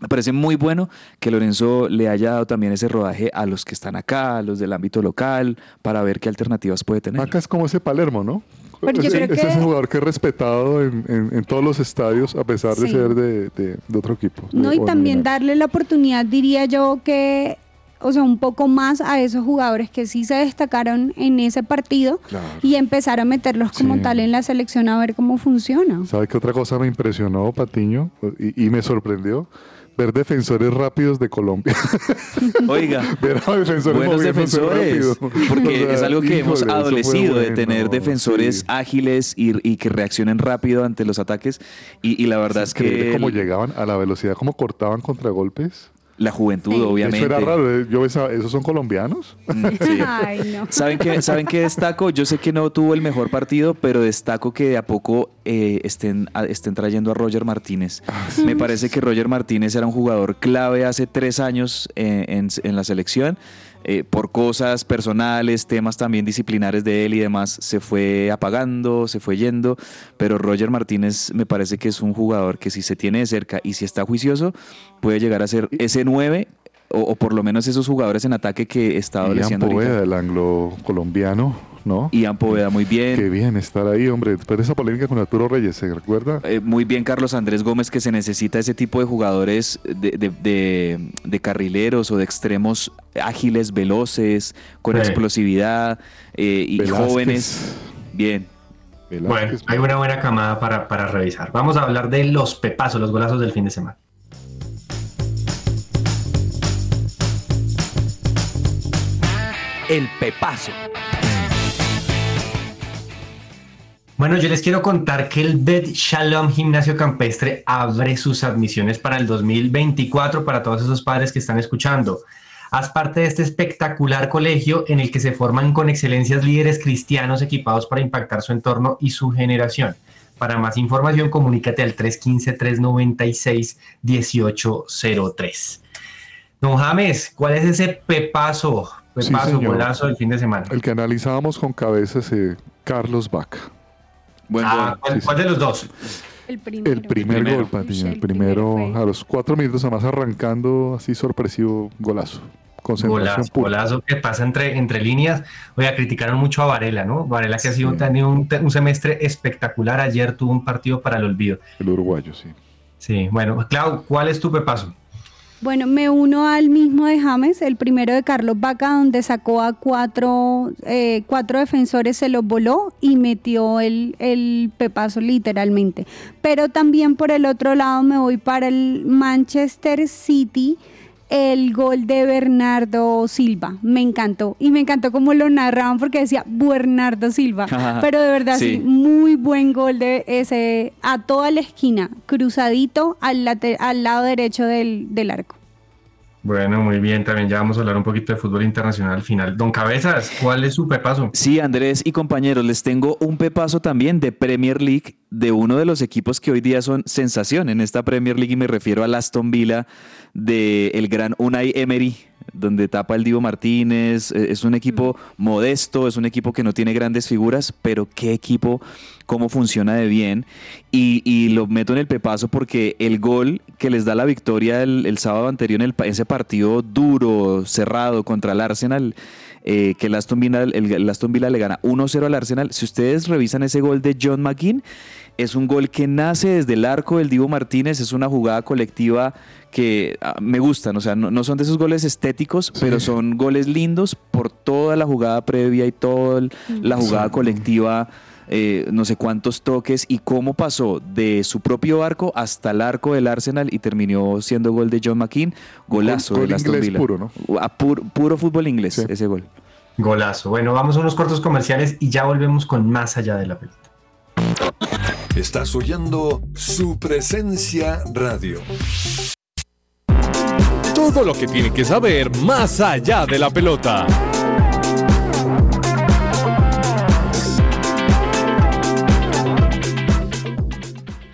F: me parece muy bueno que Lorenzo le haya dado también ese rodaje a los que están acá, a los del ámbito local, para ver qué alternativas puede tener.
E: Maca es como ese Palermo, ¿no?
D: Pero yo
E: es,
D: creo
E: es
D: que-
E: ese jugador que es respetado en, en- en todos los estadios, a pesar de
D: Sí.
E: ser de, de- de otro equipo.
D: No,
E: de-
D: y también darle la oportunidad, diría yo, que, o sea, un poco más a esos jugadores que sí se destacaron en ese partido
E: Claro.
D: y empezar a meterlos como
E: Sí.
D: tal en la selección a ver cómo funciona.
E: ¿Sabe qué otra cosa me impresionó, Patiño? Y, y me sorprendió. Ver defensores rápidos de Colombia.
F: Oiga.
E: Ver a defensores
F: Buenos defensores, porque
E: O sea,
F: es algo que hemos
E: híjole,
F: adolecido de tener defensores
E: sí.
F: ágiles y, y que reaccionen rápido ante los ataques y, y la verdad es que
E: cómo llegaban a la velocidad, cómo cortaban contragolpes.
F: La juventud,
D: Sí.
F: obviamente.
E: Eso era raro. eh, Yo pensaba, ¿esos son colombianos?
F: Mm, sí.
D: Ay, no.
F: ¿Saben qué, ¿Saben qué destaco? Yo sé que no tuvo el mejor partido, pero destaco que de a poco eh, estén, a- estén trayendo a Roger Martínez. Me parece que Roger Martínez era un jugador clave hace tres años eh, en, en la selección. Eh, por cosas personales, temas también disciplinares de él y demás, se fue apagando, se fue yendo. Pero Roger Martínez me parece que es un jugador que si se tiene de cerca y si está juicioso, puede llegar a ser ese 9 o, o por lo menos esos jugadores en ataque que está
E: Ian
F: adoleciendo ahorita.
E: Poveda, el anglo-colombiano, ¿no?
F: Ian Poveda muy bien.
E: Qué bien estar ahí, hombre. Después de esa polémica con Arturo Reyes, ¿se recuerda?
F: Eh, muy bien Carlos Andrés Gómez que se necesita ese tipo de jugadores de, de- de- de carrileros o de extremos ágiles, veloces, con
C: Sí.
F: explosividad eh, y
E: Velázquez.
F: jóvenes. Bien.
C: Bueno,
E: Velázquez,
C: hay una buena camada para, para revisar. Vamos a hablar de los pepazos, los golazos del fin de semana.
A: El Pepazo.
C: Bueno, yo les quiero contar que el Bet Shalom Gimnasio Campestre abre sus admisiones para el 2024 para todos esos padres que están escuchando. Haz parte de este espectacular colegio en el que se forman con excelencias líderes cristianos equipados para impactar su entorno y su generación. Para más información, comunícate al 315-396-1803. Don James, ¿cuál es ese pepazo,
E: Sí,
C: pepazo,
E: señor.
C: golazo del fin de semana?
E: El que analizábamos con cabezas, eh, Carlos Vaca.
F: Buen
C: Ah,
F: gol.
C: ¿cuál,
E: sí, sí.
C: cuál de los dos?
D: El primero.
E: El primer
F: primero.
E: gol, Patiño. El
D: el
E: primero, a los cuatro minutos, además arrancando así sorpresivo, golazo. Concentración
C: Golazo,
E: pura.
C: golazo que pasa entre, entre líneas. Oiga, criticaron mucho a Varela, ¿no? Varela que ha sido, tenido un, un semestre espectacular. Ayer tuvo un partido para el olvido.
E: El uruguayo, sí.
C: Sí, bueno, Clau, ¿cuál es tu pepazo?
D: Bueno, me uno al mismo de James, el primero de Carlos Vaca, donde sacó a cuatro, eh, cuatro defensores, se los voló y metió el, el pepazo literalmente. Pero también por el otro lado me voy para el Manchester City, el gol de Bernardo Silva. Me encantó. Y me encantó cómo lo narraban porque decía Bernardo Silva. Pero de verdad, sí.
F: Sí.
D: muy buen gol de ese a toda la esquina, cruzadito al, lado derecho del, del arco.
C: Bueno, muy bien, también ya vamos a hablar un poquito de fútbol internacional al final. Don Cabezas, ¿cuál es su pepazo?
F: Sí, Andrés y compañeros, les tengo un pepazo también de Premier League de uno de los equipos que hoy día son sensación en esta Premier League y me refiero al Aston Villa de el gran Unai Emery, donde tapa el Divo Martínez. Eh, Es un equipo modesto, es un equipo que no tiene grandes figuras, pero qué equipo, cómo funciona de bien. Y, y lo meto en el pepazo porque el gol que les da la victoria el, el sábado anterior en el ese partido duro, cerrado contra el Arsenal, eh, que el Aston, Villa, el, el Aston Villa le gana 1-0 al Arsenal. Si ustedes revisan ese gol de John McGinn, es un gol que nace desde el arco del Divo Martínez, es una jugada colectiva que ah, me gustan, o sea, no, no son de esos goles estéticos, pero son goles lindos por toda la jugada previa y toda la jugada colectiva. Eh, no sé cuántos toques y cómo pasó de su propio arco hasta el arco del Arsenal y terminó siendo gol de John McKean, golazo
E: Gol- gol
F: del Aston
E: inglés
F: Villa.
E: puro, ¿no?
F: A pur- puro fútbol inglés,
E: Sí.
F: ese gol.
C: Golazo. Bueno, vamos a unos cortos comerciales y ya volvemos con más allá de la pelota.
J: Estás oyendo su presencia radio.
A: Todo lo que tiene que saber más allá de la pelota.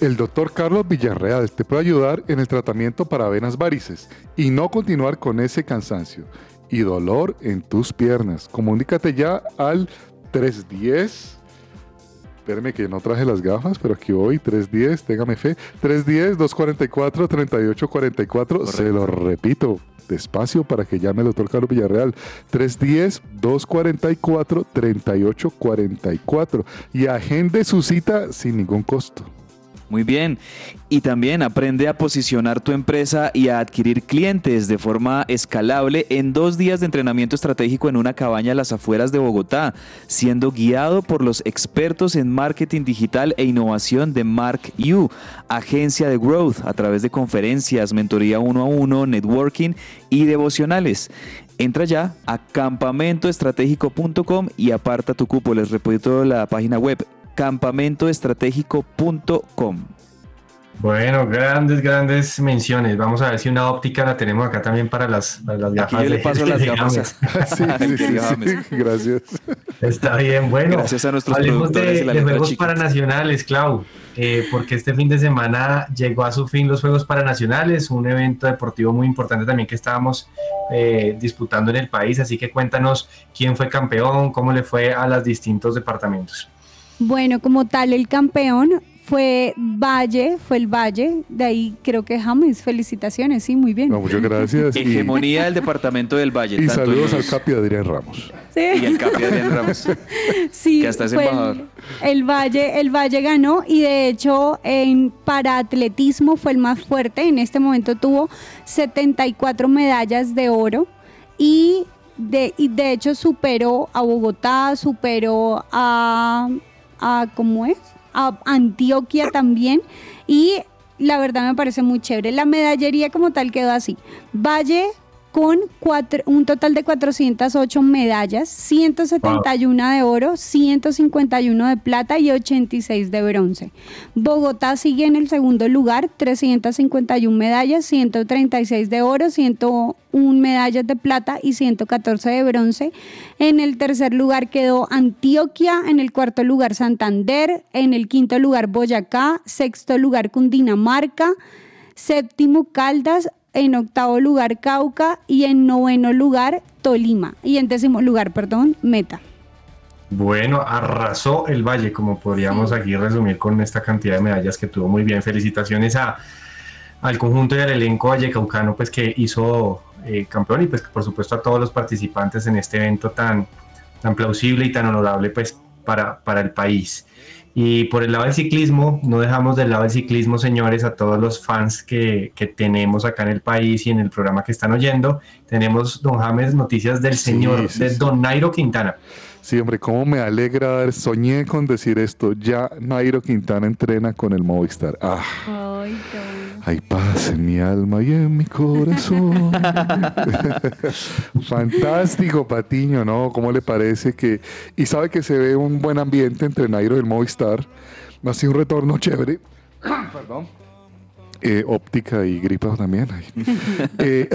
E: El doctor Carlos Villarreal te puede ayudar en el tratamiento para venas varices y no continuar con ese cansancio y dolor en tus piernas. Comunícate ya al 310. Espérame que no traje las gafas, pero aquí voy. 310, téngame fe. 310-244-3844. Se lo repito despacio para que llame el doctor Carlos Villarreal. 310-244-3844. Y agende su cita sin ningún costo.
F: Muy bien. Y también aprende a posicionar tu empresa y a adquirir clientes de forma escalable en dos días de entrenamiento estratégico en una cabaña a las afueras de Bogotá, siendo guiado por los expertos en marketing digital e innovación de Mark U, agencia de growth, a través de conferencias, mentoría uno a uno, networking y devocionales. Entra ya a campamentoestratégico.com y aparta tu cupo. Les repito la página web campamentoestratégico.com.
C: Bueno, grandes, grandes menciones. Vamos a ver si una óptica la tenemos acá también para las, para las
F: Aquí
C: gafas.
F: yo le
C: de-
F: paso las
C: de
F: gafas.
C: James.
E: Sí, sí, sí,
F: Querido
E: sí,
F: James.
E: gracias.
C: Está bien, bueno.
F: Gracias a nuestros
C: hablemos
F: productores
C: de,
F: y la
C: de
F: letra
C: Juegos
F: chiquita.
C: Paranacionales, Clau, eh, porque este fin de semana llegó a su fin los Juegos Paranacionales, un evento deportivo muy importante también que estábamos eh, disputando en el país, así que cuéntanos quién fue campeón, cómo le fue a los distintos departamentos.
D: Bueno, como tal, el campeón fue Valle, fue el Valle, de ahí creo que James, felicitaciones, sí, muy bien.
E: No, muchas gracias. Y,
F: Hegemonía del departamento del Valle.
E: y
F: tanto
E: saludos al Capi Adrián Ramos.
D: Sí.
F: Y al Capi Adrián Ramos.
D: Sí,
F: que hasta es
D: fue
F: embajador.
D: El, el Valle, el Valle ganó y de hecho en para atletismo fue el más fuerte. En este momento tuvo 74 medallas de oro y de, y de hecho superó a Bogotá, superó a, a ¿cómo es? A Antioquia también y la verdad me parece muy chévere. La medallería como tal quedó así. Valle con un total de 408 medallas, 171 de oro, 151 de plata y 86 de bronce. Bogotá sigue en el segundo lugar, 351 medallas, 136 de oro, 101 medallas de plata y 114 de bronce. En el tercer lugar quedó Antioquia, en el cuarto lugar Santander, en el quinto lugar Boyacá, sexto lugar Cundinamarca, séptimo Caldas, en octavo lugar Cauca y en noveno lugar Tolima y en décimo lugar, perdón, Meta.
C: Bueno, arrasó el Valle, como podríamos aquí resumir con esta cantidad de medallas que tuvo muy bien. Felicitaciones a, al conjunto y al elenco vallecaucano, pues que hizo eh, campeón y pues por supuesto a todos los participantes en este evento tan, tan plausible y tan honorable pues para, para el país. Y por el lado del ciclismo, no dejamos del lado del ciclismo, señores, a todos los fans que, que tenemos acá en el país y en el programa que están oyendo. Tenemos, don James, noticias del señor,
E: sí,
C: de
E: sí.
C: don Nairo Quintana.
E: Sí, hombre, cómo me alegra, soñé con decir esto. Ya Nairo Quintana entrena con el Movistar. Ah, hay paz en mi alma y en mi corazón. Fantástico, Patiño, ¿no? ¿Cómo le parece que... Y sabe que se ve un buen ambiente entre Nairo y el Movistar. Ha sido un retorno chévere. Perdón. Eh, óptica y gripa también. Ay. Eh,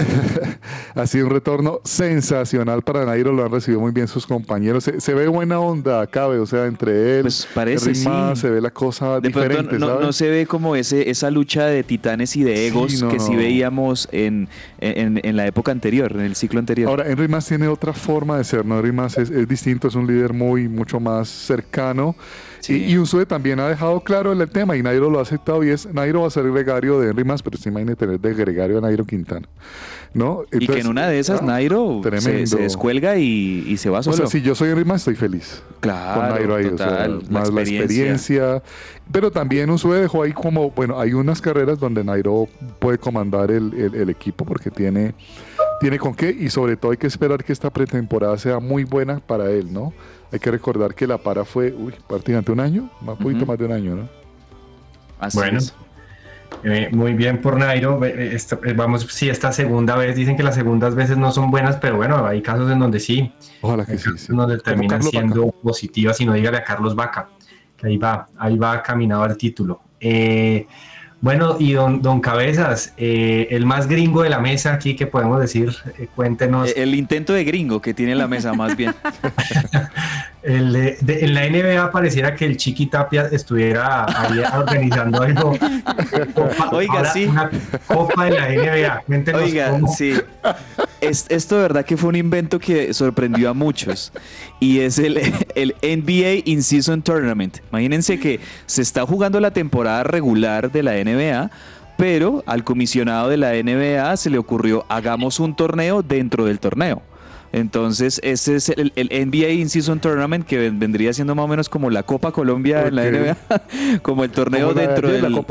E: ha sido un retorno sensacional para Nairo, lo han recibido muy bien sus compañeros. Se, se ve buena onda, cabe, o sea, entre él,
F: Pues parece, sí.
E: se ve la cosa
F: De pronto
E: diferente,
F: no,
E: ¿sabes?
F: no se ve como ese, esa lucha de titanes y de egos
E: no,
F: que sí veíamos en, en, en la época anterior, en el ciclo anterior.
E: Ahora, Henry Mas tiene otra forma de ser, ¿no? Henry Mas es, es distinto, es un líder muy, mucho más cercano.
F: Sí.
E: Y, y Unsue también ha dejado claro el tema y Nairo lo ha aceptado y es, Nairo va a ser gregario de Henry Mas, pero se imagina tener de gregario a Nairo Quintana, ¿no?
F: y que en una de esas Nairo se, descuelga y, y se va
E: O
F: solo.
E: sea, si yo soy Henry Mas, estoy feliz.
F: claro,
E: con Nairo ahí, o sea,
F: total, la
E: más la experiencia. Pero también Unsue dejó ahí como, bueno, hay unas carreras donde Nairo puede comandar el, el- el equipo porque tiene, tiene con qué y sobre todo hay que esperar que esta pretemporada sea muy buena para él, ¿no? Hay que recordar que la para fue, uy, prácticamente un año, un poquito más de un año, ¿no?
F: Así
C: Bueno.
F: es.
C: Eh, muy bien por Nairo. Eh, esta- eh, vamos, sí, esta segunda vez, dicen que las segundas veces no son buenas, pero bueno, hay casos en donde sí,
E: Ojalá que sí. sí.
C: en donde terminan siendo
E: Vaca.
C: positivas, y no dígale a Carlos Vaca, que ahí va, ahí va caminado al título. Eh, bueno, y don, don Cabezas, eh, el más gringo de la mesa aquí que podemos decir, eh, cuéntenos.
F: El intento de gringo que tiene la mesa, más bien.
C: El de- de- en la NBA pareciera que el Chiqui Tapia estuviera ahí organizando algo. Copa-
F: Oiga, sí.
C: Una copa de la NBA. Cuéntenos
F: Oiga,
C: cómo.
F: sí. Es, esto de verdad que fue un invento que sorprendió a muchos. Y es el, el NBA In-Season Tournament. Imagínense que se está jugando la temporada regular de la NBA, pero al comisionado de la NBA se le ocurrió hagamos un torneo dentro del torneo. Entonces, ese es el, el NBA In-Season Tournament que ven- vendría siendo más o menos como la Copa Colombia en la. NBA, como el torneo
E: Como la de
F: dentro del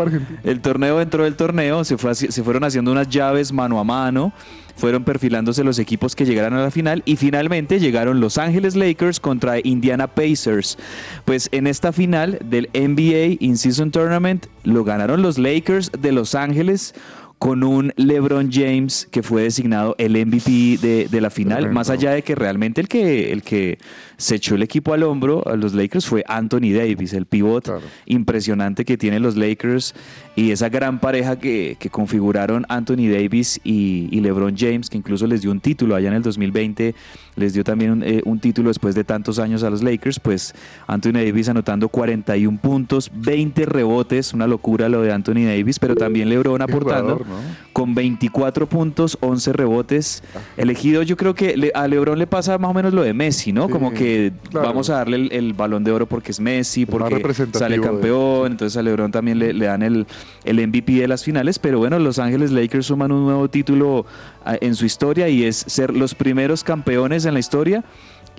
F: el torneo dentro del torneo, se, fue se fueron haciendo unas llaves mano a mano, fueron perfilándose los equipos que llegaran a la final y finalmente llegaron Los Ángeles Lakers contra Indiana Pacers. Pues en esta final del NBA In-Season Tournament lo ganaron los Lakers de Los Ángeles con un LeBron James que fue designado el MVP de, de la final, más allá de que realmente el que, el que se echó el equipo al hombro a los Lakers fue Anthony Davis, el pivot
E: Claro.
F: impresionante que tienen los Lakers y esa gran pareja que, que configuraron Anthony Davis y, y LeBron James, que incluso les dio un título allá en el 2020, les dio también un, eh, un título después de tantos años a los Lakers, pues Anthony Davis anotando 41 puntos, 20 rebotes, una locura lo de Anthony Davis, pero también LeBron aportando
E: jugador, ¿no?
F: con 24 puntos, 11 rebotes. Elegido, yo creo que le- a LeBron le pasa más o menos lo de Messi, ¿no?
E: Sí,
F: Como que
E: claro.
F: vamos a darle el, el balón de oro porque es Messi, porque sale
E: de-
F: campeón, entonces a LeBron también le, le dan el, el MVP de las finales, pero bueno, Los Ángeles Lakers suman un nuevo título ah, en su historia y es ser los primeros campeones en la historia.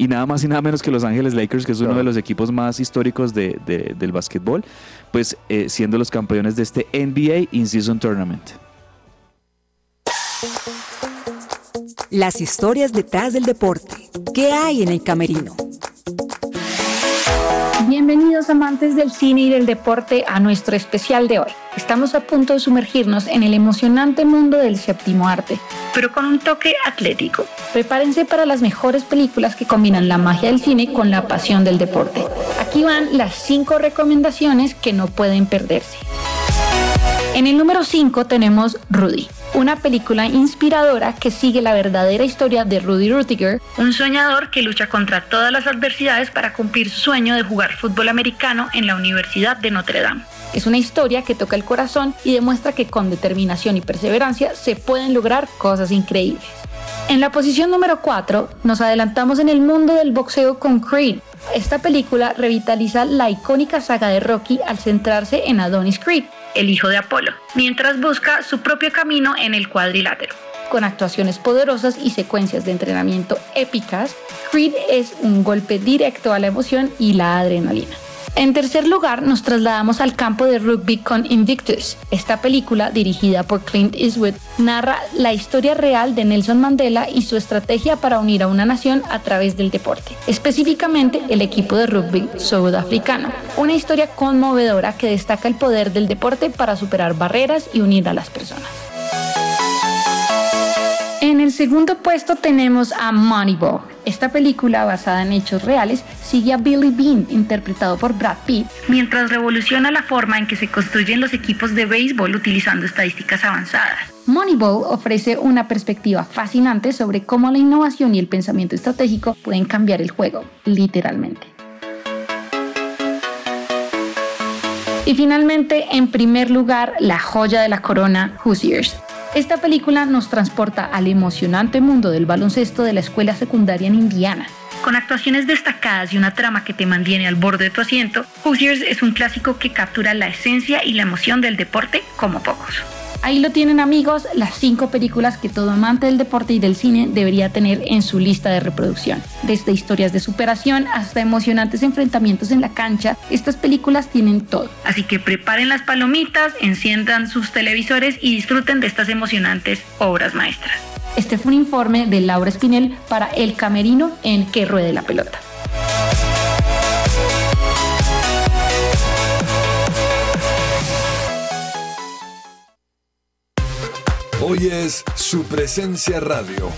F: Y nada más y nada menos que Los Ángeles Lakers, que es uno de los equipos más históricos de- de- del básquetbol, pues eh, siendo los campeones de este NBA In-Season Tournament.
K: Las historias detrás del deporte. ¿Qué hay en el camerino?
L: Bienvenidos amantes del cine y del deporte a nuestro especial de hoy. Estamos a punto de sumergirnos en el emocionante mundo del séptimo arte, pero con un toque atlético. Prepárense para las mejores películas que combinan la magia del cine con la pasión del deporte. Aquí van las cinco recomendaciones que no pueden perderse. En el número 5 tenemos Rudy, una película inspiradora que sigue la verdadera historia de Rudy Rutiger, un soñador que lucha contra todas las adversidades para cumplir su sueño de jugar fútbol americano en la Universidad de Notre Dame. Es una historia que toca el corazón y demuestra que con determinación y perseverancia se pueden lograr cosas increíbles. En la posición número 4 nos adelantamos en el mundo del boxeo con Creed. Esta película revitaliza la icónica saga de Rocky al centrarse en Adonis Creed, el hijo de Apolo, mientras busca su propio camino en el cuadrilátero. Con actuaciones poderosas y secuencias de entrenamiento épicas, Creed es un golpe directo a la emoción y la adrenalina. En tercer lugar, nos trasladamos al campo de rugby con Invictus. Esta película, dirigida por Clint Eastwood, narra la historia real de Nelson Mandela y su estrategia para unir a una nación a través del deporte, específicamente el equipo de rugby sudafricano. Una historia conmovedora que destaca el poder del deporte para superar barreras y unir a las personas. En segundo puesto tenemos a Moneyball. Esta película, basada en hechos reales, sigue a Billy Bean, interpretado por Brad Pitt, mientras revoluciona la forma en que se construyen los equipos de béisbol utilizando estadísticas avanzadas. Moneyball ofrece una perspectiva fascinante sobre cómo la innovación y el pensamiento estratégico pueden cambiar el juego, literalmente. Y finalmente, en primer lugar, la joya de la corona, Hoosiers. Esta película nos transporta al emocionante mundo del baloncesto de la escuela secundaria en Indiana. Con actuaciones destacadas y una trama que te mantiene al borde de tu asiento, Hoosiers es un clásico que captura la esencia y la emoción del deporte como pocos. Ahí lo tienen amigos, las cinco películas que todo amante del deporte y del cine debería tener en su lista de reproducción. Desde historias de superación hasta emocionantes enfrentamientos en la cancha, estas películas tienen todo. Así que preparen las palomitas, enciendan sus televisores y disfruten de estas emocionantes obras maestras. Este fue un informe de Laura Espinel para El Camerino en Que Ruede la Pelota.
J: Hoy es su presencia radio.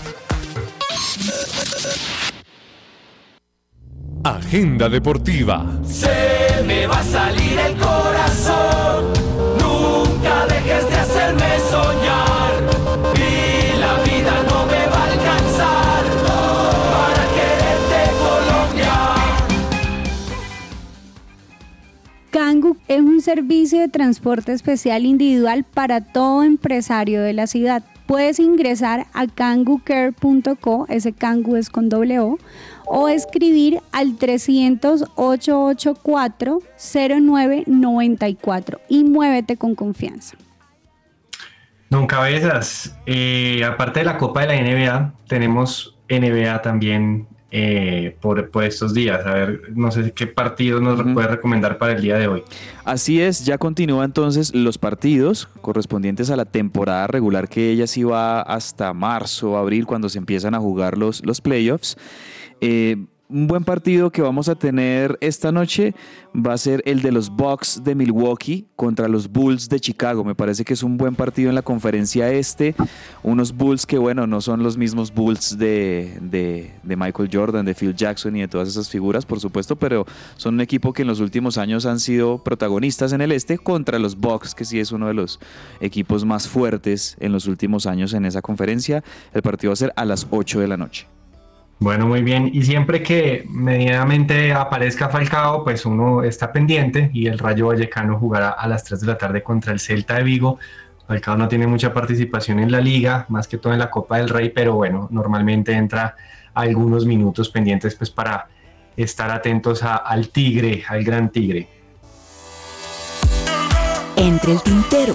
A: Agenda deportiva.
B: Se me va a salir el corazón.
D: Es un servicio de transporte especial individual para todo empresario de la ciudad. Puedes ingresar a kangucare.co, ese kangu es con doble O, o escribir al 300-884-0994 y muévete con confianza.
C: Don Cabezas, eh, aparte de la Copa de la NBA, tenemos NBA también eh, por, por estos días. A ver, no sé qué partidos nos puede recomendar para el día de hoy.
F: Así es, ya continúa entonces los partidos correspondientes a la temporada regular que ella sí va hasta marzo, abril, cuando se empiezan a jugar los, los playoffs. Eh, un buen partido que vamos a tener esta noche va a ser el de los Bucks de Milwaukee contra los Bulls de Chicago. Me parece que es un buen partido en la conferencia este. Unos Bulls que, bueno, no son los mismos Bulls de, de, Michael Jordan, de Phil Jackson y de todas esas figuras, por supuesto, pero son un equipo que en los últimos años han sido protagonistas en el este contra los Bucks, que sí es uno de los equipos más fuertes en los últimos años en esa conferencia. El partido va a ser a las 8 de la noche.
C: Bueno, muy bien. Y siempre que medianamente aparezca Falcao, pues uno está pendiente y el Rayo Vallecano jugará a las 3 de la tarde contra el Celta de Vigo. Falcao no tiene mucha participación en la liga, más que todo en la Copa del Rey, pero bueno, normalmente entra algunos minutos pendientes pues para estar atentos a- al Tigre, al gran Tigre.
K: Entre el tintero.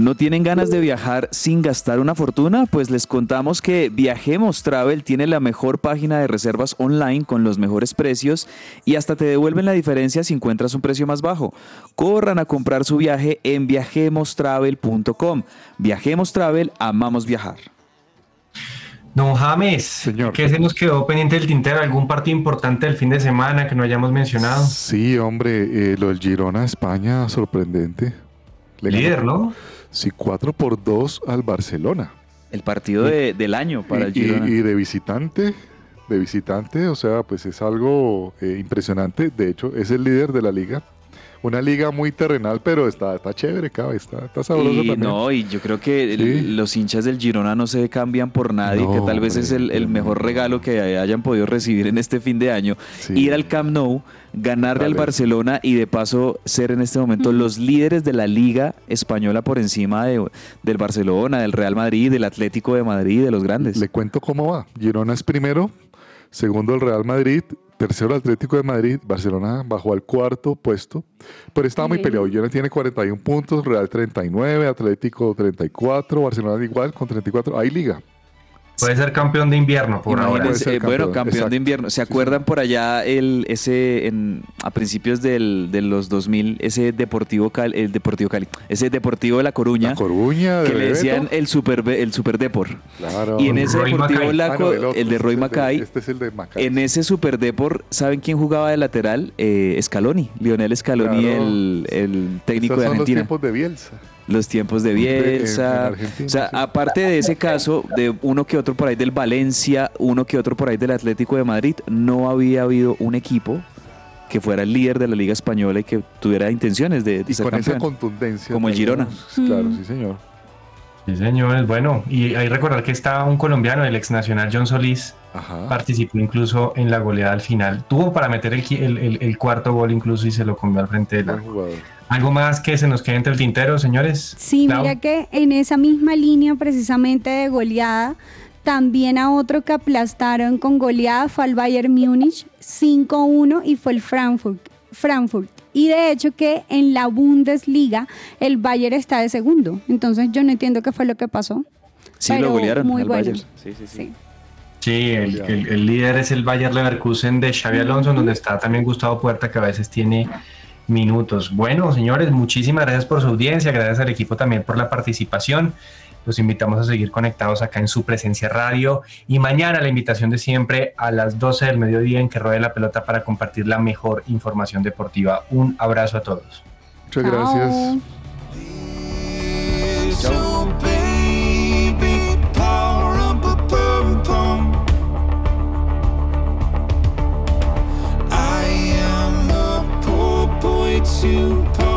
F: ¿No tienen ganas de viajar sin gastar una fortuna? Pues les contamos que Viajemos Travel tiene la mejor página de reservas online con los mejores precios y hasta te devuelven la diferencia si encuentras un precio más bajo. Corran a comprar su viaje en viajemostravel.com. Viajemos Travel, amamos viajar.
C: Don James, ¿qué se nos quedó pendiente del tintero? ¿Algún partido importante del fin de semana que no hayamos mencionado?
E: Sí, hombre, eh, lo del Girona España, sorprendente. Le
C: Líder,
E: ganó-
C: ¿no?
E: Sí, 4 por 2 al Barcelona.
F: El partido de- del año para el
E: Y- y-
F: Girona.
E: Y, de visitante, de visitante, o sea, pues es algo eh, impresionante. De hecho, es el líder de la liga. Una liga muy terrenal, pero está, está chévere, cabe, está, está sabroso
F: Y
E: también.
F: no, y yo creo que el- los hinchas del Girona no se cambian por nadie,
E: No,
F: que tal vez es el,
E: hombre,
F: el mejor regalo que hayan podido recibir en este fin de año. Ir al Camp Nou, ganarle al
E: Dale.
F: Barcelona y de paso ser en este momento los líderes de la Liga Española por encima de- del Barcelona, del Real Madrid, del Atlético de Madrid, de los grandes.
E: Le cuento cómo va. Girona es primero, segundo el Real Madrid, tercero el Atlético de Madrid, Barcelona bajó al cuarto puesto, pero estaba muy peleado. Girona tiene 41 puntos, Real 39, Atlético 34, Barcelona igual con 34. Hay liga.
C: Puede ser campeón de invierno por ahora.
F: Eh, bueno,
E: campeón, exacto.
F: de invierno. ¿Se acuerdan por allá el ese en, a principios del, de los 2000 ese Deportivo Cali, el Deportivo Cali, ese Deportivo de La Coruña,
E: La Coruña, de
F: que le decían el Super el Super Depor.
E: Claro.
F: Y en ese
C: Roy
F: Deportivo. La
E: Ah, no, el otro,
F: el de
E: este
F: Roy
E: es
F: Macay,
E: Este es el de Macay.
F: en ese Super Depor, ¿saben quién jugaba de lateral? Eh, Scaloni, Lionel Scaloni,
E: Claro.
F: el, el técnico
E: Esos
F: de
E: son los
F: Argentina.
E: tiempos de Bielsa.
F: Los tiempos de
E: en
F: Bielsa.
E: Argentina,
F: o sea, aparte de ese caso, de uno que otro por ahí del Valencia, uno que otro por ahí del Atlético de Madrid, no había habido un equipo que fuera el líder de la Liga Española y que tuviera intenciones de, de
E: Y
F: ser
E: con esa contundencia.
F: Como el Girona.
E: Claro,
D: Mm.
E: sí, señor.
C: Sí, señores. Bueno, y hay que recordar que está un colombiano, el ex nacional John Solís,
E: Ajá.
C: participó incluso en la goleada al final. Tuvo para meter el, qui- el- el- el cuarto gol incluso y se lo comió al frente de
E: jugador.
C: ¿Algo más que se nos quede entre el tintero, señores?
D: Sí,
C: Clau.
D: mira que en esa misma línea precisamente de goleada, también a otro que aplastaron con goleada fue al Bayern Múnich 5-1 y fue el Frankfurt. Frankfurt. Y de hecho que en la Bundesliga el Bayern está de segundo. Entonces yo no entiendo qué fue lo que pasó.
F: Sí,
D: pero
F: lo golearon
D: muy
F: al
D: bueno.
F: Bayern. Sí, sí, sí.
D: Sí.
C: Sí, el, el- el líder es el Bayer Leverkusen de Xavi Alonso, donde está también Gustavo Puerta, que a veces tiene minutos. Bueno, señores, muchísimas gracias por su audiencia, gracias al equipo también por la participación. Los invitamos a seguir conectados acá en su presencia radio y mañana la invitación de siempre a las 12 del mediodía en que ruede la pelota para compartir la mejor información deportiva. Un abrazo a todos.
E: Muchas
D: Chao.
E: gracias.
H: Baby, to.